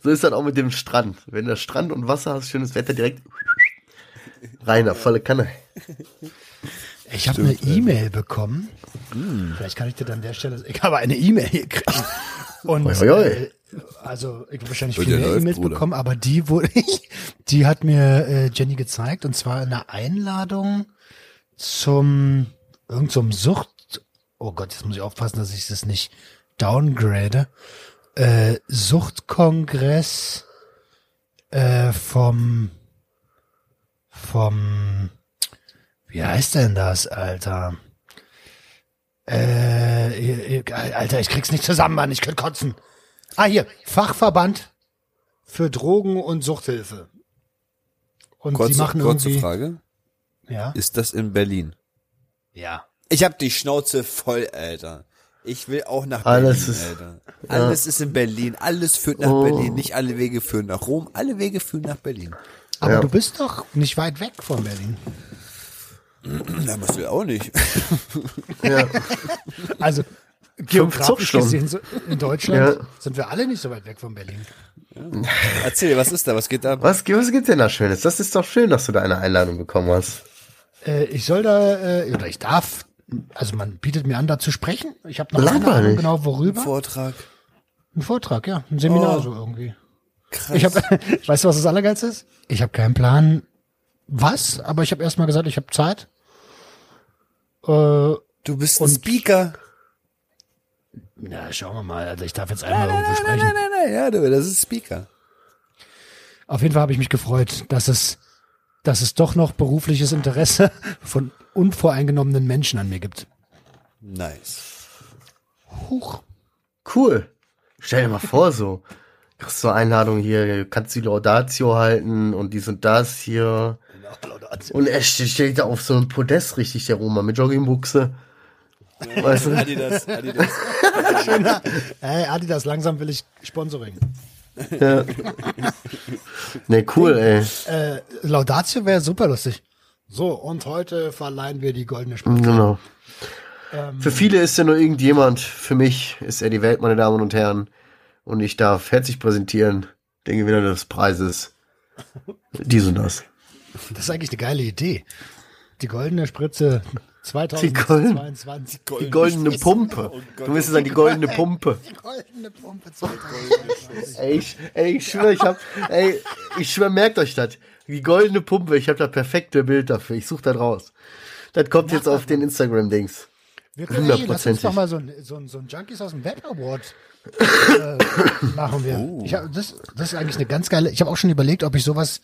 Speaker 3: So ist das auch mit dem Strand. Wenn der Strand und Wasser hast, schönes Wetter, direkt reiner, volle Kanne.
Speaker 2: Ich habe eine E-Mail bekommen. Vielleicht kann ich dir dann an der Stelle. Ich habe eine E-Mail gekriegt. Und
Speaker 3: Oi, oi, oi.
Speaker 2: äh, also ich habe wahrscheinlich viele
Speaker 4: der läuft,
Speaker 2: E-Mails
Speaker 4: Bruder.
Speaker 2: bekommen, aber die wurde ich, die hat mir äh, Jenny gezeigt und zwar eine Einladung zum irgend so Sucht. Oh Gott, jetzt muss ich aufpassen, dass ich das nicht downgrade. Äh, Suchtkongress äh, vom vom wie heißt denn das, Alter? Äh, Alter, ich krieg's nicht zusammen, Mann. Ich könnte kotzen. Ah, hier, Fachverband für Drogen- und Suchthilfe. Und
Speaker 4: Kurze,
Speaker 2: sie machen
Speaker 4: kurze
Speaker 2: irgendwie,
Speaker 4: Frage.
Speaker 2: ja,
Speaker 4: Ist das in Berlin?
Speaker 2: ja.
Speaker 4: Ich hab die Schnauze voll, Alter. Ich will auch nach
Speaker 3: Alles
Speaker 4: Berlin,
Speaker 3: ist-
Speaker 4: Alter. Alles ist in Berlin. Alles führt nach
Speaker 3: Oh.
Speaker 4: Berlin. Nicht alle Wege führen nach Rom. Alle Wege führen nach Berlin.
Speaker 2: Aber
Speaker 3: Ja.
Speaker 2: du bist doch nicht weit weg von Berlin.
Speaker 4: Na, was will auch nicht.
Speaker 3: Ja.
Speaker 2: Also geografisch gesehen so in Deutschland
Speaker 3: Ja.
Speaker 2: sind wir alle nicht so weit weg von Berlin.
Speaker 4: Erzähl, was ist da? Was geht da?
Speaker 3: Was, was gibt's denn da Schönes? Das ist doch schön, dass du da eine Einladung bekommen hast.
Speaker 2: Äh, ich soll da, äh, oder ich darf, also man bietet mir an, da zu sprechen. Ich habe noch keine
Speaker 3: Langweilig.
Speaker 2: Ahnung genau worüber.
Speaker 4: Vortrag.
Speaker 2: Ein Vortrag, ja. Ein Seminar
Speaker 4: Oh.
Speaker 2: so irgendwie.
Speaker 4: Krass.
Speaker 2: Ich habe, weißt du, was das Allergeilste ist? Ich habe keinen Plan, was, aber ich habe erstmal gesagt, ich habe Zeit. Äh,
Speaker 4: du bist ein Speaker.
Speaker 2: Na, schauen wir mal. Also ich darf jetzt einmal
Speaker 4: Nein, nein,
Speaker 2: sprechen.
Speaker 4: nein, nein, nein, ja, du, das ist Speaker.
Speaker 2: Auf jeden Fall habe ich mich gefreut, dass es, dass es doch noch berufliches Interesse von unvoreingenommenen Menschen an mir gibt.
Speaker 4: Nice.
Speaker 2: Huch.
Speaker 3: Cool. Stell dir mal vor, so. Kriegst du Einladung hier, kannst die Laudatio halten und dies und das hier. Und er st- steht da auf so einem Podest richtig, der Roma, mit Joggingbuchse. Weißt du?
Speaker 4: Adidas, Adidas.
Speaker 2: Schöner. Ey, Adidas, langsam will ich Sponsoring.
Speaker 3: Ja. Nee, cool, ey.
Speaker 2: Äh, Laudatio wäre super lustig. So, und heute verleihen wir die goldene Spritze.
Speaker 3: Genau.
Speaker 2: Ähm,
Speaker 3: Für viele ist er nur irgendjemand. Für mich ist er die Welt, meine Damen und Herren. Und ich darf herzlich präsentieren den Gewinner des Preises. Dies und das.
Speaker 2: Das ist eigentlich eine geile Idee. Die goldene Spritze
Speaker 3: Die, golden,
Speaker 2: 2022.
Speaker 3: die goldene Pumpe. Du müsstest sagen, die goldene Pumpe.
Speaker 2: Die goldene Pumpe 2022.
Speaker 3: Ey, ich, ey, ich schwöre, ich hab, ey, ich schwöre, merkt euch das. Die goldene Pumpe, ich habe da perfekte Bild dafür. Ich suche das raus. Das kommt jetzt auf den Instagram-Dings.
Speaker 2: Wir können, ey, lass uns doch mal so ein, so ein, so ein Junkies aus dem Web Award äh, machen wir. Ich hab, das, das ist eigentlich eine ganz geile. Ich habe auch schon überlegt, ob ich sowas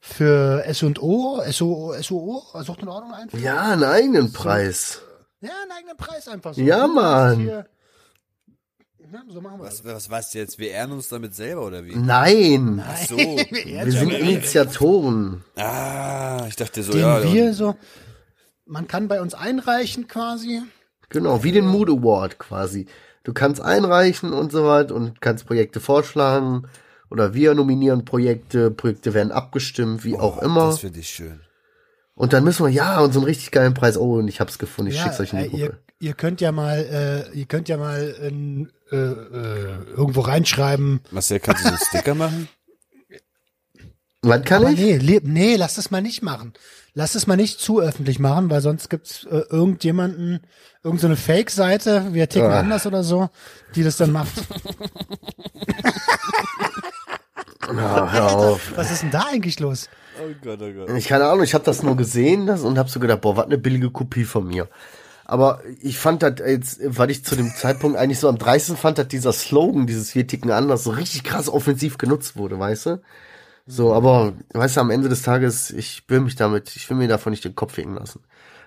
Speaker 2: für S&O, SO, SOO, Sucht in Ordnung einführe.
Speaker 3: Ja, einen eigenen Preis.
Speaker 2: Ja, einen eigenen Preis einfach so.
Speaker 3: Ja, Mann.
Speaker 2: Ja, so machen wir
Speaker 4: Was,
Speaker 2: das.
Speaker 4: was weißt du jetzt? Wir ehren uns damit selber oder wie?
Speaker 3: Nein.
Speaker 4: Ach so.
Speaker 3: Wir sind Initiatoren.
Speaker 4: Ah, ich dachte so,
Speaker 2: Den
Speaker 4: ja.
Speaker 2: wir so, man kann bei uns einreichen quasi.
Speaker 3: Genau, wie den Mood Award quasi. Du kannst einreichen und so weiter und kannst Projekte vorschlagen oder wir nominieren Projekte, Projekte werden abgestimmt, wie auch immer.
Speaker 4: Das finde ich schön.
Speaker 3: Und dann müssen wir, ja, und so einen richtig geilen Preis. Oh, und ich hab's gefunden, ich schick's euch in die
Speaker 2: äh,
Speaker 3: Gruppe.
Speaker 2: ihr, ihr könnt ja mal, äh, ihr könnt ja mal in, äh, äh, irgendwo reinschreiben.
Speaker 4: Marcel, kannst du so einen Sticker machen?
Speaker 3: Was kann
Speaker 2: Aber
Speaker 3: ich?
Speaker 2: nee, nee, lass das mal nicht machen. Lass es mal nicht zu öffentlich machen, weil sonst gibt's äh, irgendjemanden, irgendeine so Fake-Seite, wir ticken
Speaker 3: Ah.
Speaker 2: anders oder so, die das dann macht.
Speaker 3: Hör auf.
Speaker 2: Was ist denn da eigentlich los?
Speaker 4: Oh Gott, oh Gott.
Speaker 3: Ich keine Ahnung, ich habe das nur gesehen das, und habe so gedacht, boah, was eine billige Kopie von mir. Aber ich fand das jetzt, weil ich zu dem Zeitpunkt eigentlich so am 30. fand, dass dieser Slogan, dieses Wir ticken anders, so richtig krass offensiv genutzt wurde, weißt du? So, aber, weißt du, am Ende des Tages, ich will mich damit, ich will mir davon nicht den Kopf hängen lassen.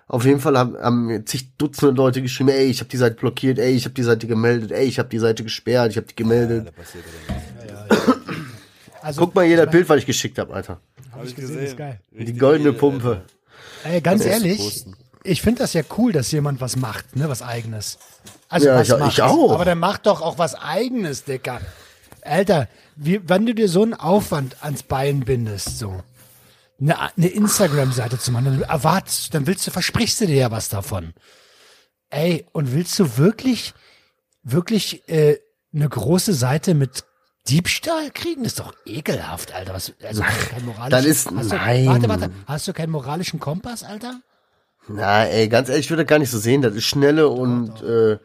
Speaker 3: Auf jeden Fall haben, haben zig Dutzende Leute geschrieben, ey, ich habe die Seite blockiert, ey, ich habe die Seite gemeldet, ey, ich habe die Seite gesperrt, ich habe die gemeldet.
Speaker 4: Da passiert ja
Speaker 2: Also,
Speaker 3: Guck mal jeder Bild, was ich geschickt habe, Alter.
Speaker 2: hab ich gesehen, ist geil.
Speaker 3: Die goldene Pumpe.
Speaker 2: Ey, ganz
Speaker 4: Das
Speaker 2: ehrlich, ich finde das ja cool, dass jemand was macht, ne, was eigenes. Also
Speaker 3: Ja,
Speaker 2: was
Speaker 3: ich-
Speaker 2: macht.
Speaker 3: ich auch.
Speaker 2: Aber der macht doch auch was eigenes, Dicker. Alter, wie, wenn du dir so einen Aufwand ans Bein bindest, so eine, eine Instagram-Seite zu machen, dann erwartest, du- dann willst du, versprichst du dir ja was davon. Ey, und willst du wirklich, wirklich äh, eine große Seite mit Diebstahl kriegen? Ist doch ekelhaft, Alter. Was, also du keinen moralischen,
Speaker 3: das ist-
Speaker 2: hast du,
Speaker 3: nein.
Speaker 2: Warte, warte. Hast du keinen moralischen Kompass, Alter?
Speaker 3: Na, ey, ganz ehrlich, ich würde das gar nicht so sehen. Das ist schnelle und äh,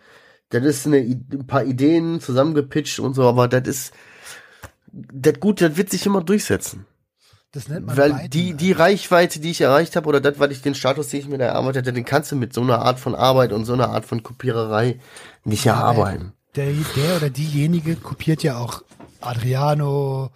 Speaker 3: das ist eine, ein paar Ideen zusammengepitcht und so, aber das ist das gut, das wird sich immer durchsetzen.
Speaker 2: Das nennt man
Speaker 3: Weil
Speaker 2: Biden,
Speaker 3: die, die Reichweite, die ich erreicht habe, oder das, was ich den Status, den ich mir da erarbeitet habe, den kannst du mit so einer Art von Arbeit und so einer Art von Kopiererei nicht erarbeiten.
Speaker 2: Der, der oder diejenige kopiert ja auch Adriano.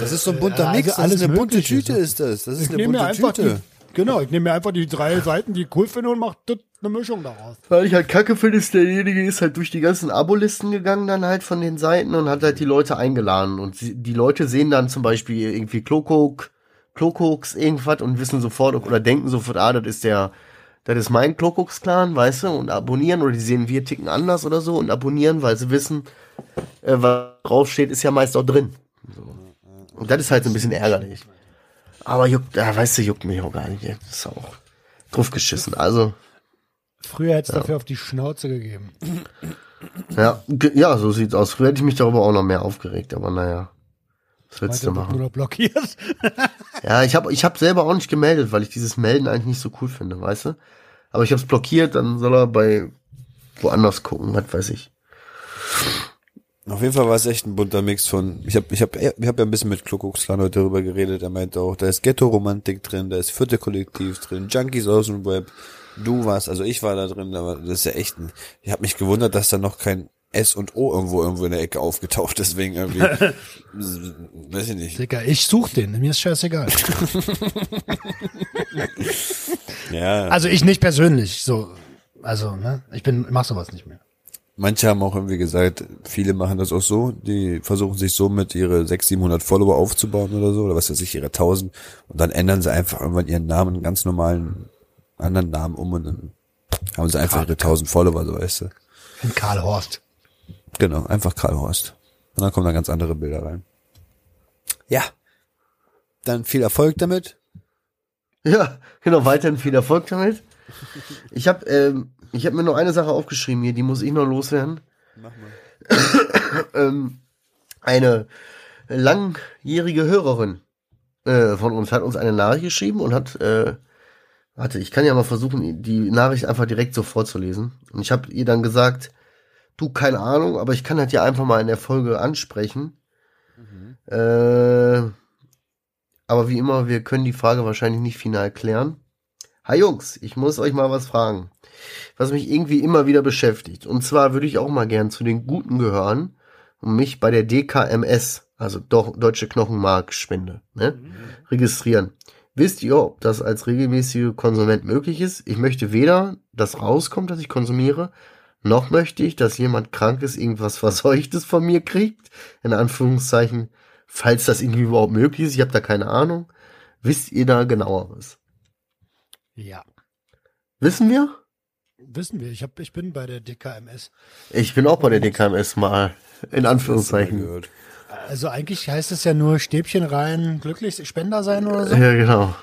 Speaker 4: Das ist so ein bunter
Speaker 2: Ja,
Speaker 4: Mix,
Speaker 2: also
Speaker 4: das
Speaker 2: alles
Speaker 4: ist eine bunte Tüte ist das. Das ist
Speaker 2: Ich
Speaker 4: eine
Speaker 2: nehme mir
Speaker 4: bunte
Speaker 2: einfach
Speaker 4: Tüte.
Speaker 2: Genau, ich nehme mir einfach die drei Seiten, die ich cool finde und mache eine Mischung daraus.
Speaker 3: Weil ich halt kacke finde, ist derjenige ist halt durch die ganzen Abolisten gegangen dann halt von den Seiten und hat halt die Leute eingeladen. Und sie, die Leute sehen dann zum Beispiel irgendwie Klokok, Klokoks irgendwas und wissen sofort oder denken sofort, ah, das ist der, das ist mein Klokoks-Clan, weißt du, und abonnieren oder die sehen, wir ticken anders oder so und abonnieren, weil sie wissen, äh, was draufsteht, ist ja meist auch drin. So. Und das ist halt so ein bisschen ärgerlich. Aber juckt, ja, weißt du, juckt mich auch gar nicht. Das ist auch drauf geschissen. Also,
Speaker 2: Früher hätte es dafür auf die Schnauze gegeben.
Speaker 3: ja, ja, so sieht's aus. Früher hätte ich mich darüber auch noch mehr aufgeregt, aber naja. Was willst du machen?
Speaker 2: nur blockiert.
Speaker 3: Ja, ich habe ich hab selber auch nicht gemeldet, weil ich dieses Melden eigentlich nicht so cool finde, weißt du? Aber ich habe es blockiert, dann soll er bei woanders gucken, was weiß ich.
Speaker 4: Auf jeden Fall war es echt ein bunter Mix von, ich habe ich hab, ich hab ja ein bisschen mit Klokuxklan heute darüber geredet, er meinte auch, da ist Ghetto-Romantik drin, da ist vierte Kollektiv drin, Junkies aus dem Web, du warst, also ich war da drin, aber das ist ja echt ein, ich habe mich gewundert, dass da noch kein S und O irgendwo irgendwo in der Ecke aufgetaucht, deswegen irgendwie, weiß ich nicht.
Speaker 2: Digga, ich such den, mir ist scheißegal.
Speaker 4: Ja,
Speaker 2: Also ich nicht persönlich, so. Also, ne, ich bin, mach sowas nicht mehr.
Speaker 4: manche haben auch irgendwie gesagt, viele machen das auch so, die versuchen sich so mit ihre 600, 700 Follower aufzubauen oder so, oder was weiß ich, ihre 1000 und dann ändern sie einfach irgendwann ihren Namen, einen ganz normalen anderen Namen um und dann haben sie einfach ihre 1000 Follower, so weißt du.
Speaker 2: Ich bin Karl Horst.
Speaker 4: Genau, einfach Karl Horst. Und dann kommen da ganz andere Bilder rein. Ja. Dann viel Erfolg damit.
Speaker 3: Ja, genau, weiterhin viel Erfolg damit. Ich habe ähm, ich hab mir noch eine Sache aufgeschrieben hier, die muss ich noch loswerden.
Speaker 4: Mach mal.
Speaker 3: ähm, eine langjährige Hörerin äh, von uns hat uns eine Nachricht geschrieben und hat, äh, warte, ich kann ja mal versuchen, die Nachricht einfach direkt so vorzulesen. Und ich habe ihr dann gesagt, du, keine Ahnung, aber ich kann das ja einfach mal in der Folge ansprechen. Äh, aber wie immer, wir können die Frage wahrscheinlich nicht final klären. Hi Jungs, ich muss euch mal was fragen, was mich irgendwie immer wieder beschäftigt. Und zwar würde ich auch mal gern zu den Guten gehören und mich bei der DKMS, also Deutsche Knochenmarkspende, ne, registrieren. Wisst ihr, ob das als regelmäßiger Konsument möglich ist? Ich möchte weder, dass rauskommt, dass ich konsumiere, noch möchte ich, dass jemand Krankes irgendwas Verseuchtes von mir kriegt. In Anführungszeichen, falls das irgendwie überhaupt möglich ist. Ich habe da keine Ahnung. Wisst ihr da genaueres?
Speaker 2: Ja.
Speaker 3: Wissen wir?
Speaker 2: Wissen wir, ich, hab, ich bin bei der DKMS.
Speaker 3: Ich bin auch bei der DKMS mal, in Anführungszeichen.
Speaker 4: Gehört.
Speaker 2: Also eigentlich heißt es ja nur Stäbchen rein, glücklich Spender sein oder so.
Speaker 3: Ja, genau.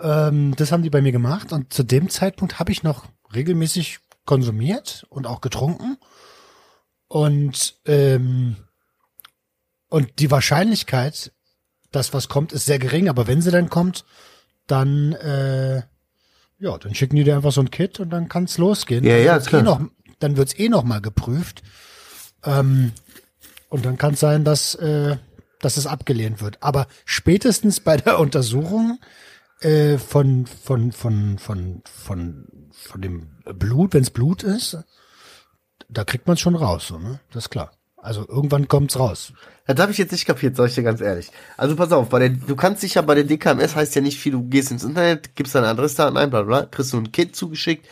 Speaker 2: Ähm, das haben die bei mir gemacht und zu dem Zeitpunkt habe ich noch regelmäßig konsumiert und auch getrunken. Und, ähm, und die Wahrscheinlichkeit, dass was kommt, ist sehr gering, aber wenn sie dann kommt, dann, äh, ja, dann schicken die dir einfach so ein Kit und dann kann's losgehen.
Speaker 3: Ja,
Speaker 2: Dann
Speaker 3: ja,
Speaker 2: wird's
Speaker 3: klar.
Speaker 2: Eh noch, dann wird's eh noch mal geprüft. Ähm, und dann kann es sein, dass, äh, dass es abgelehnt wird. Aber spätestens bei der Untersuchung äh, von, von, von, von, von, von dem Blut, wenn es Blut ist, da kriegt man es schon raus, so, ne? Das ist klar. Also irgendwann kommt's raus.
Speaker 3: Das habe ich jetzt nicht kapiert, sag ich dir ganz ehrlich. Also pass auf, bei der, du kannst dich ja bei der DKMS heißt ja nicht viel, du gehst ins Internet, gibst deine Adressdaten ein, bla bla, bla, kriegst du ein Kit zugeschickt,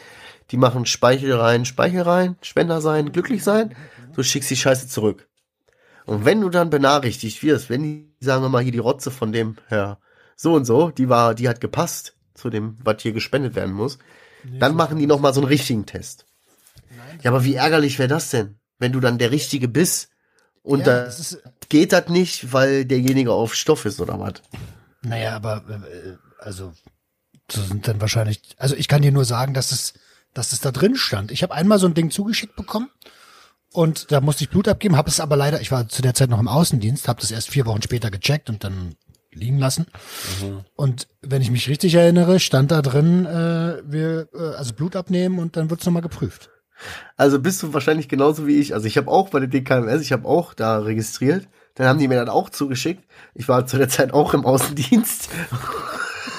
Speaker 3: die machen Speichel rein, Speichel rein, Spender sein, glücklich sein, du schickst die Scheiße zurück. Und wenn du dann benachrichtigt wirst, wenn die, sagen wir mal, hier die Rotze von dem Herr so und so, die war, die hat gepasst zu dem, was hier gespendet werden muss, dann machen die nochmal so einen richtigen Test. Ja, aber wie ärgerlich wäre das denn, wenn du dann der Richtige bist und
Speaker 2: Ja,
Speaker 3: da
Speaker 2: das ist,
Speaker 3: geht das nicht, weil derjenige auf Stoff ist oder was?
Speaker 2: naja, aber äh, also so sind dann wahrscheinlich. Also ich kann dir nur sagen, dass es, dass es da drin stand. Ich habe einmal so ein Ding zugeschickt bekommen und da musste ich Blut abgeben, habe es aber leider, ich war zu der Zeit noch im Außendienst, habe das erst vier Wochen später gecheckt und dann liegen lassen. Und wenn ich mich richtig erinnere, stand da drin, äh, wir äh, also Blut abnehmen und dann wird's noch nochmal geprüft.
Speaker 3: Also bist du wahrscheinlich genauso wie ich. Also ich habe auch bei der DKMS, ich habe auch da registriert. Dann haben die mir dann auch zugeschickt. Ich war zu der Zeit auch im Außendienst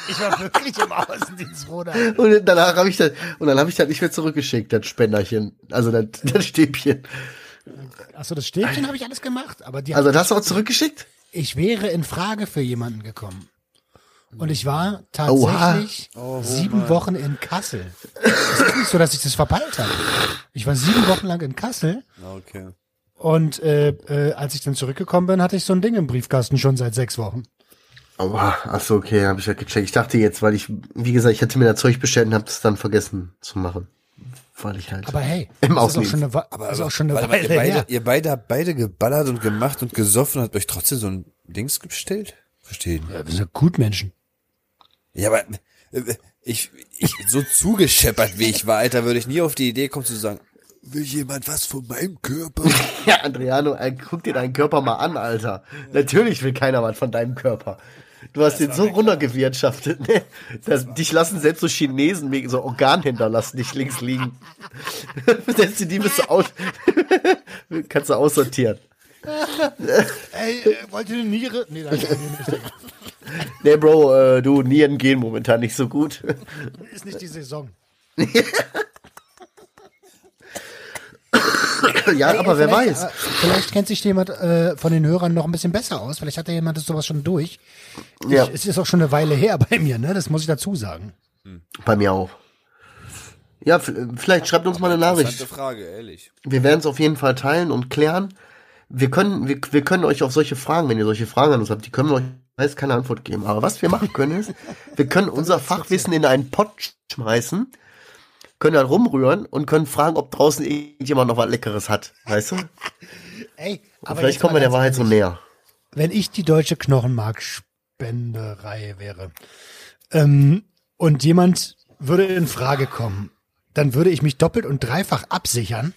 Speaker 2: Ich war wirklich im Außendienst, Bruder.
Speaker 3: und danach habe ich das und dann habe ich das nicht mehr zurückgeschickt, das Spenderchen, also das, das Stäbchen.
Speaker 2: Achso, das Stäbchen habe ich alles gemacht, aber die
Speaker 3: Also das hast du auch zurückgeschickt?
Speaker 2: Ich wäre in Frage für jemanden gekommen. Und ich war tatsächlich sieben Wochen in Kassel. Es ist nicht so, dass ich das verpeilt habe. Ich war sieben Wochen lang in Kassel
Speaker 4: Okay.
Speaker 2: und äh, äh, als ich dann zurückgekommen bin, hatte ich so ein Ding im Briefkasten schon seit sechs Wochen.
Speaker 3: Aua, ach so, okay, habe ich ja gecheckt. Ich dachte jetzt, weil ich, wie gesagt, ich hatte mir da Zeug bestellt und habe es dann vergessen zu machen. Weil ich halt.
Speaker 2: Aber hey,
Speaker 3: Im
Speaker 2: das ist auch schon eine,
Speaker 4: Aber,
Speaker 2: ist auch schon eine Weile
Speaker 4: ihr, beide,
Speaker 2: her.
Speaker 4: ihr beide habt beide geballert und gemacht und gesoffen und habt euch trotzdem so ein Dings bestellt? Verstehen.
Speaker 2: Ja, wir sind gut Menschen.
Speaker 4: Ja, aber äh, ich, ich so zugescheppert wie ich war, Alter, würde ich nie auf die Idee kommen zu sagen, will jemand was von meinem Körper?
Speaker 3: Ja, Adriano, äh, guck dir deinen Körper mal an, Alter. Natürlich will keiner was von deinem Körper. Du hast den so runtergewirtschaftet, ne? Das, dich lassen selbst so Chinesen wegen so Organhändler lassen dich links liegen. Selbst die bist du aus, kannst du aussortieren.
Speaker 2: Ey, äh, wollt ihr eine Niere? Nee, danke. Nee,
Speaker 3: Bro, äh, du, Nieren gehen momentan nicht so gut.
Speaker 2: ist nicht die Saison.
Speaker 3: ja,
Speaker 2: Ey,
Speaker 3: aber wer weiß.
Speaker 2: äh, Vielleicht kennt sich jemand äh, von den Hörern noch ein bisschen besser aus. Vielleicht hat ja jemand das sowas schon durch.
Speaker 3: Ja,
Speaker 2: Ich, es ist auch schon eine Weile her bei mir, ne? Das muss ich dazu sagen.
Speaker 3: bei mir auch. Ja, vielleicht schreibt uns mal eine Nachricht.
Speaker 4: Frage, ehrlich.
Speaker 3: Wir werden es auf jeden Fall teilen und klären. Wir können, wir, wir können euch auf solche Fragen, wenn ihr solche Fragen an uns habt, die können wir euch weiß keine Antwort geben. Aber was wir machen können ist, wir können unser Fachwissen in einen Pott schmeißen, können dann rumrühren und können fragen, ob draußen irgendjemand noch was Leckeres hat. Weißt du?
Speaker 2: Ey, aber
Speaker 3: Vielleicht kommen wir der Wahrheit so näher.
Speaker 2: Wenn ich die deutsche Knochenmarkspenderei wäre ähm, und jemand würde in Frage kommen, dann würde ich mich doppelt und dreifach absichern,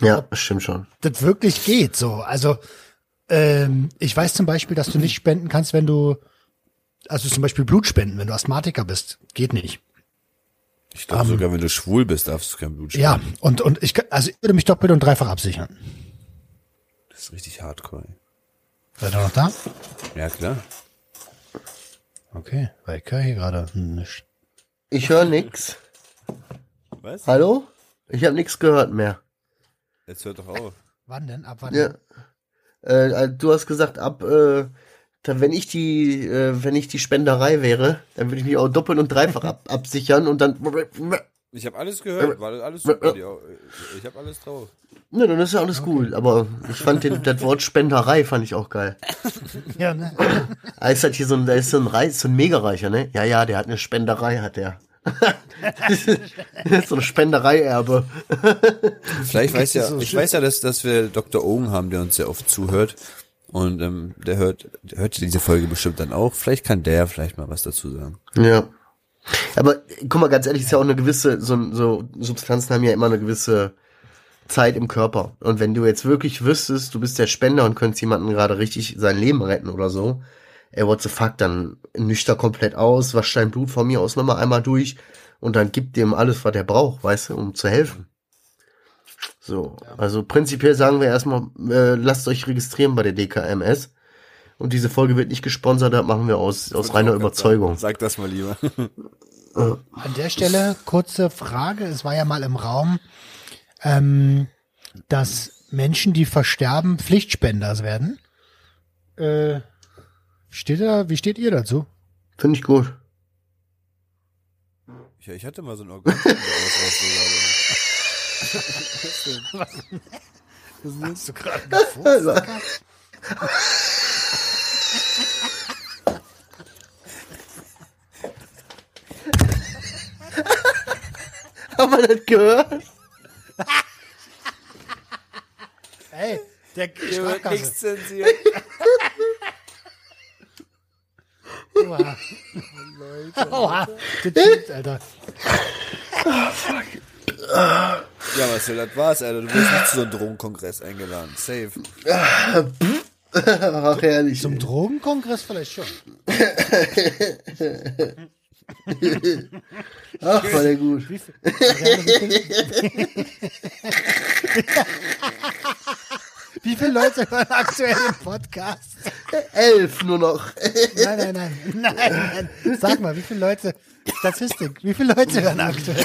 Speaker 3: Ja, das stimmt schon.
Speaker 2: das wirklich geht so. Also ähm, ich weiß zum Beispiel, dass du nicht spenden kannst, wenn du, also zum Beispiel Blut spenden, wenn du Asthmatiker bist. Geht nicht.
Speaker 4: Ich glaube sogar, wenn du schwul bist, darfst du kein Blut spenden.
Speaker 2: Ja, und, und ich, also ich würde mich doppelt und dreifach absichern.
Speaker 4: Das ist richtig hardcore.
Speaker 2: Seid ihr noch da?
Speaker 4: Ja, klar.
Speaker 2: Okay, weil ich höre hier gerade nicht.
Speaker 3: Ich höre nix.
Speaker 4: Was?
Speaker 3: Hallo? Ich habe nichts gehört mehr.
Speaker 4: Jetzt hört doch auf.
Speaker 2: Wann denn? Ab wann?
Speaker 3: Ja. Äh, du hast gesagt, ab, äh, dann, wenn ich die, äh, wenn ich die Spenderei wäre, dann würde ich mich auch doppelt und dreifach ab, absichern und dann.
Speaker 4: Ich habe alles gehört, war alles super. Die, ich habe alles drauf.
Speaker 3: Ne, dann ist ja alles gut. Aber ich fand den, das Wort Spenderei fand ich auch geil.
Speaker 2: Ja, ne?
Speaker 3: Da ist halt hier so ein, da ist so ein Reis, so ein Megareicher, ne? Ja, ja, der hat eine Spenderei, hat der. so eine Spenderei-Erbe.
Speaker 4: Vielleicht weiß ja, ich weiß ja, dass, dass wir Dr. Owen haben, der uns sehr oft zuhört. Und ähm, der hört, der hört diese Folge bestimmt dann auch. Vielleicht kann der vielleicht mal was dazu sagen.
Speaker 3: Ja. Aber guck mal, ganz ehrlich, ist ja auch eine gewisse, so, so Substanzen haben ja immer eine gewisse Zeit im Körper. Und wenn du jetzt wirklich wüsstest, du bist der Spender und könntest jemanden gerade richtig sein Leben retten oder so, ey, what the fuck, dann nüchter komplett aus, wasch dein Blut von mir aus nochmal einmal durch und dann gib dem alles, was er braucht, weißt du, um zu helfen. So, also prinzipiell sagen wir erstmal, äh, lasst euch registrieren bei der DKMS. Und diese Folge wird nicht gesponsert, das machen wir aus, aus reiner Überzeugung.
Speaker 4: Sag das mal lieber.
Speaker 2: An der Stelle kurze Frage. Es war ja mal im Raum, ähm, dass Menschen, die versterben, Pflichtspender werden. Äh, steht da, wie steht ihr dazu?
Speaker 3: Finde ich gut.
Speaker 4: Ich, ich hatte mal so ein Organ.
Speaker 2: Hast du gerade gefurzt?
Speaker 3: Haben wir das gehört?
Speaker 2: Ey, der Strafkasse.
Speaker 4: zensiert.
Speaker 2: Oha. Oha. Das stimmt, Alter.
Speaker 4: Ja, Marcel, das war's, Alter. Du wirst nicht zu so einem Drogenkongress eingeladen. Safe.
Speaker 3: Ach, herrlich.
Speaker 2: Zum Drogenkongress vielleicht schon.
Speaker 3: Ach, war der gut.
Speaker 2: Wie viele Leute hören aktuell den Podcast?
Speaker 3: Elf nur noch.
Speaker 2: Nein, nein, nein, nein, nein. Sag mal, wie viele Leute, Statistik, wie viele Leute hören aktuell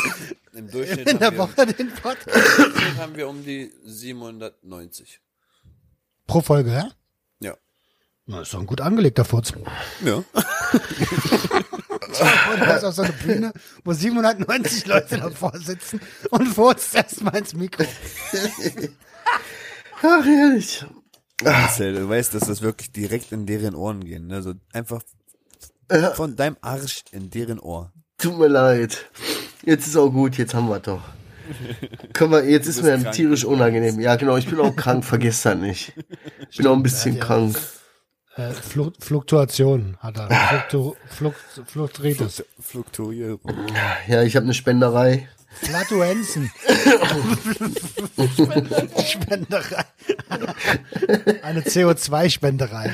Speaker 4: Im Durchschnitt
Speaker 2: in der
Speaker 4: haben, wir,
Speaker 2: Woche den Podcast?
Speaker 4: im Durchschnitt haben wir um die 790.
Speaker 2: Pro Folge, ja?
Speaker 4: Ja.
Speaker 2: Na, ist doch ein gut angelegter Furz.
Speaker 4: Ja.
Speaker 2: Und du hast auf so eine Bühne, wo 790 Leute davor sitzen und furzt erstmal ins Mikro.
Speaker 3: Ach, ehrlich.
Speaker 4: Marcel, du weißt, dass das wirklich direkt in deren Ohren gehen, ne? So einfach von deinem Arsch in deren Ohr.
Speaker 3: Tut mir leid. Jetzt ist auch gut, jetzt haben wir doch. Können wir, jetzt ist mir
Speaker 4: krank.
Speaker 3: tierisch unangenehm. Ja, genau, ich bin auch krank, vergiss das nicht. Ich bin auch ein bisschen
Speaker 2: Ja, ja.
Speaker 3: krank.
Speaker 2: Äh, Flu Fluktuation hat er. Fluktu Flukt Fluktritis.
Speaker 4: Fluktuierung.
Speaker 3: Ja, ich habe eine Spenderei.
Speaker 2: Flatuenzen. Spenderei. Eine CO2-Spenderei.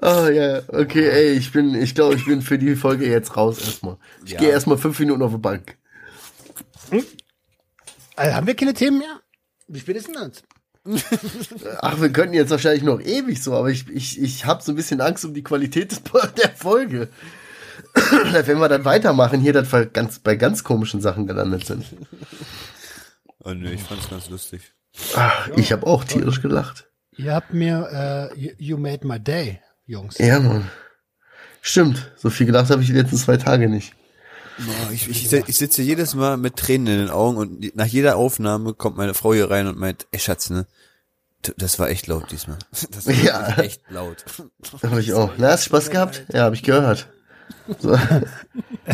Speaker 3: Ah ja, okay, ey, ich bin, ich glaube, ich bin für die Folge jetzt raus erstmal. Ich
Speaker 4: Ja.
Speaker 3: gehe erstmal fünf Minuten auf die Bank.
Speaker 2: Also, haben wir keine Themen mehr? Wie spät ist denn das?
Speaker 3: Ach, wir könnten jetzt wahrscheinlich noch ewig so, aber ich, ich, ich habe so ein bisschen Angst um die Qualität der Folge. Wenn wir dann weitermachen, hier, dass wir ganz, bei ganz komischen Sachen gelandet sind.
Speaker 4: Oh nö, ich fand's ganz lustig.
Speaker 3: Ach, ich habe auch tierisch gelacht.
Speaker 2: Ihr habt mir, äh, you- made my day, Jungs.
Speaker 3: Ja, Mann. Stimmt, so viel gelacht habe ich die letzten zwei Tage nicht.
Speaker 4: Oh, ich, ich, ich sitze jedes Mal mit Tränen in den Augen und nach jeder Aufnahme kommt meine Frau hier rein und meint, ey Schatz, ne? Das war echt laut diesmal. Das war
Speaker 3: Ja.
Speaker 4: echt laut.
Speaker 3: Habe ich auch. Na, hast du Spaß gehabt? Ja, habe ich gehört. So.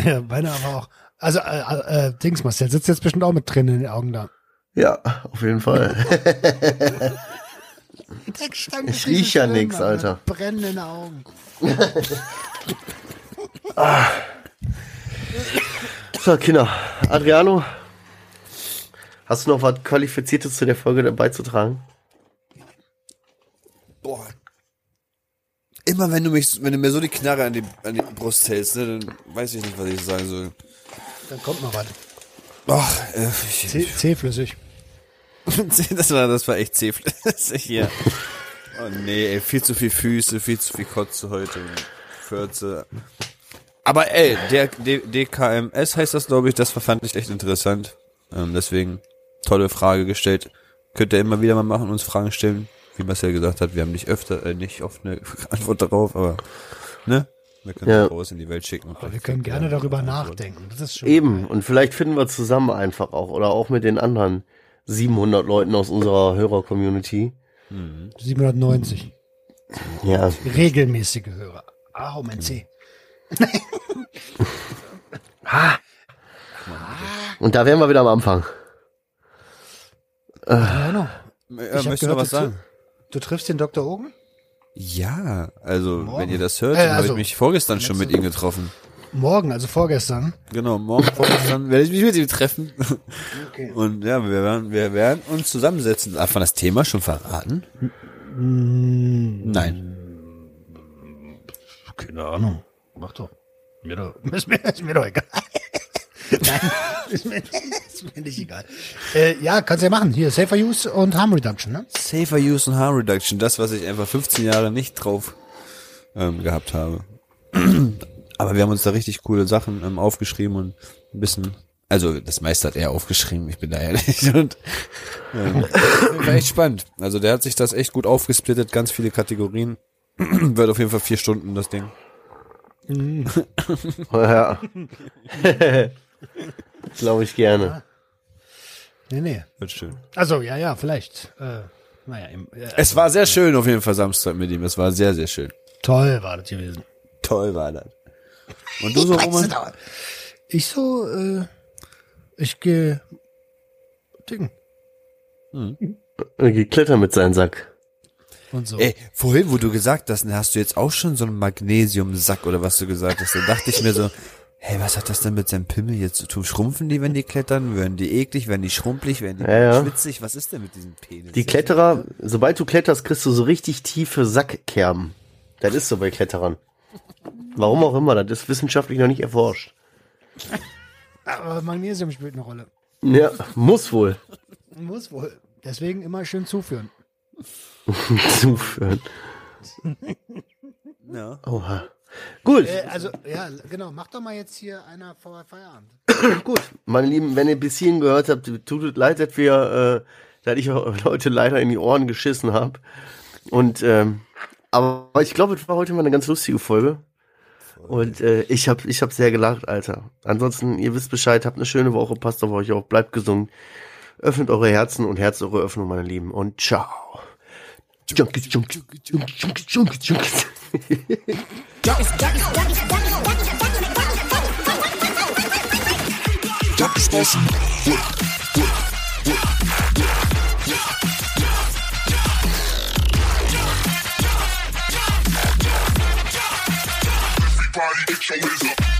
Speaker 2: Ja, meine aber auch. Also, äh, äh, Dings, Marcel sitzt jetzt bestimmt auch mit Tränen in den Augen da.
Speaker 3: Ja, auf jeden Fall. Ich riech ja nix, Alter.
Speaker 2: Brennende Augen.
Speaker 3: So, Kinder. Adriano, hast du noch was Qualifiziertes zu der Folge dabei zu tragen?
Speaker 4: Boah. Immer wenn du mich, wenn du mir so die Knarre an die, an die Brust hältst, ne, dann weiß ich nicht, was ich sagen soll.
Speaker 2: Dann kommt noch was.
Speaker 4: Ach, äh, ich,
Speaker 2: Zähflüssig.
Speaker 4: das war, das war echt zähflüssig hier. Oh nee, ey, viel zu viel Füße, viel zu viel Kotze heute. Fürze. Aber ey, der D DKMS heißt das, glaube ich, das fand ich echt interessant. Ähm, deswegen, tolle Frage gestellt. Könnt ihr immer wieder mal machen, uns Fragen stellen. Wie Marcel gesagt hat, wir haben nicht öfter, äh, nicht oft eine Antwort darauf, aber, ne? Wir können
Speaker 3: Ja.
Speaker 4: raus in die Welt schicken. und
Speaker 2: Aber wir können gerne darüber nachdenken. Das ist schon.
Speaker 3: Eben. Und vielleicht finden wir zusammen einfach auch. Oder auch mit den anderen 700 Leuten aus unserer Hörer-Community.
Speaker 2: 790.
Speaker 3: Ja.
Speaker 2: Regelmäßige Hörer. Ah, oh, mein C.
Speaker 3: Und da wären wir wieder am Anfang.
Speaker 2: Ja, genau.
Speaker 4: Ja,
Speaker 2: hab
Speaker 4: möchtest du noch was sagen?
Speaker 2: Du triffst den Dr. Ogen?
Speaker 4: Ja, also,
Speaker 2: Morgen.
Speaker 4: wenn ihr das hört,
Speaker 2: Äh,
Speaker 4: dann habe
Speaker 2: also,
Speaker 4: ich mich vorgestern schon mit ihm getroffen.
Speaker 2: Morgen, also vorgestern.
Speaker 4: Genau, morgen vorgestern werde ich mich mit ihm treffen.
Speaker 2: Okay.
Speaker 4: Und ja, wir werden, wir werden uns zusammensetzen. Darf man das Thema schon verraten? Nein.
Speaker 2: Keine Ahnung. Mach doch. Mir doch, ist mir, ist mir doch egal. Nein, ist mir, nicht egal. Äh, ja, kannst du ja machen. Hier, Safer Use und Harm Reduction, ne?
Speaker 4: Safer Use und Harm Reduction, das, was ich einfach 15 Jahre nicht drauf ähm, gehabt habe. Aber wir haben uns da richtig coole Sachen ähm, aufgeschrieben und ein bisschen, also das meiste hat er aufgeschrieben, ich bin da ehrlich. Und ähm, war echt spannend. Also der hat sich das echt gut aufgesplittet, ganz viele Kategorien. Wird auf jeden Fall vier Stunden das Ding.
Speaker 3: Ja. Glaube ich gerne.
Speaker 2: Nee, nee.
Speaker 4: Wird schön.
Speaker 2: Also, ja, ja, vielleicht. Äh, naja, im, äh,
Speaker 4: Es war sehr schön auf jeden Fall Samstag mit ihm. Es war sehr, sehr schön.
Speaker 2: toll war das gewesen.
Speaker 4: Toll war das. Und du so, Roman?
Speaker 2: Ich so, äh, ich gehe Ding.
Speaker 3: Er geht klettern mit seinem Sack.
Speaker 2: Und so.
Speaker 4: Ey, vorhin, wo du gesagt hast, hast du jetzt auch schon so einen Magnesiumsack oder was du gesagt hast, da dachte ich mir so, hey, was hat das denn mit seinem Pimmel jetzt zu tun? Schrumpfen die, wenn die klettern? Werden die eklig? Werden die schrumpelig? Werden die
Speaker 3: Ja, ja.
Speaker 4: schwitzig? Was ist denn mit diesem Penis?
Speaker 3: Die Kletterer, sobald du kletterst, kriegst du so richtig tiefe Sackkerben. Das ist so bei Kletterern. Warum auch immer, das ist wissenschaftlich noch nicht erforscht.
Speaker 2: Aber Magnesium spielt eine Rolle.
Speaker 3: Ja, muss wohl
Speaker 2: Muss wohl. Deswegen immer schön zuführen.
Speaker 3: zuführen.
Speaker 4: Ja.
Speaker 3: Oha. Gut,
Speaker 2: Äh, also, ja, genau. Mach doch mal jetzt hier einer vor Feierabend.
Speaker 3: gut. Meine Lieben, wenn ihr bis hierhin gehört habt, tut es leid, dass wir, äh, dass ich Leute leider in die Ohren geschissen habe. Und, ähm, aber ich glaube, es war heute mal eine ganz lustige Folge. Und äh, ich habe ich hab sehr gelacht, Alter. Ansonsten, ihr wisst Bescheid, habt eine schöne Woche, passt auf euch auf, bleibt gesund. Öffnet eure Herzen und Herz eure Öffnung, meine Lieben. Und ciao. Junkies, Junkies, Junkies, Junkies, Junkies, Junkies. junkies, junkies,
Speaker 1: Everybody get your hands up.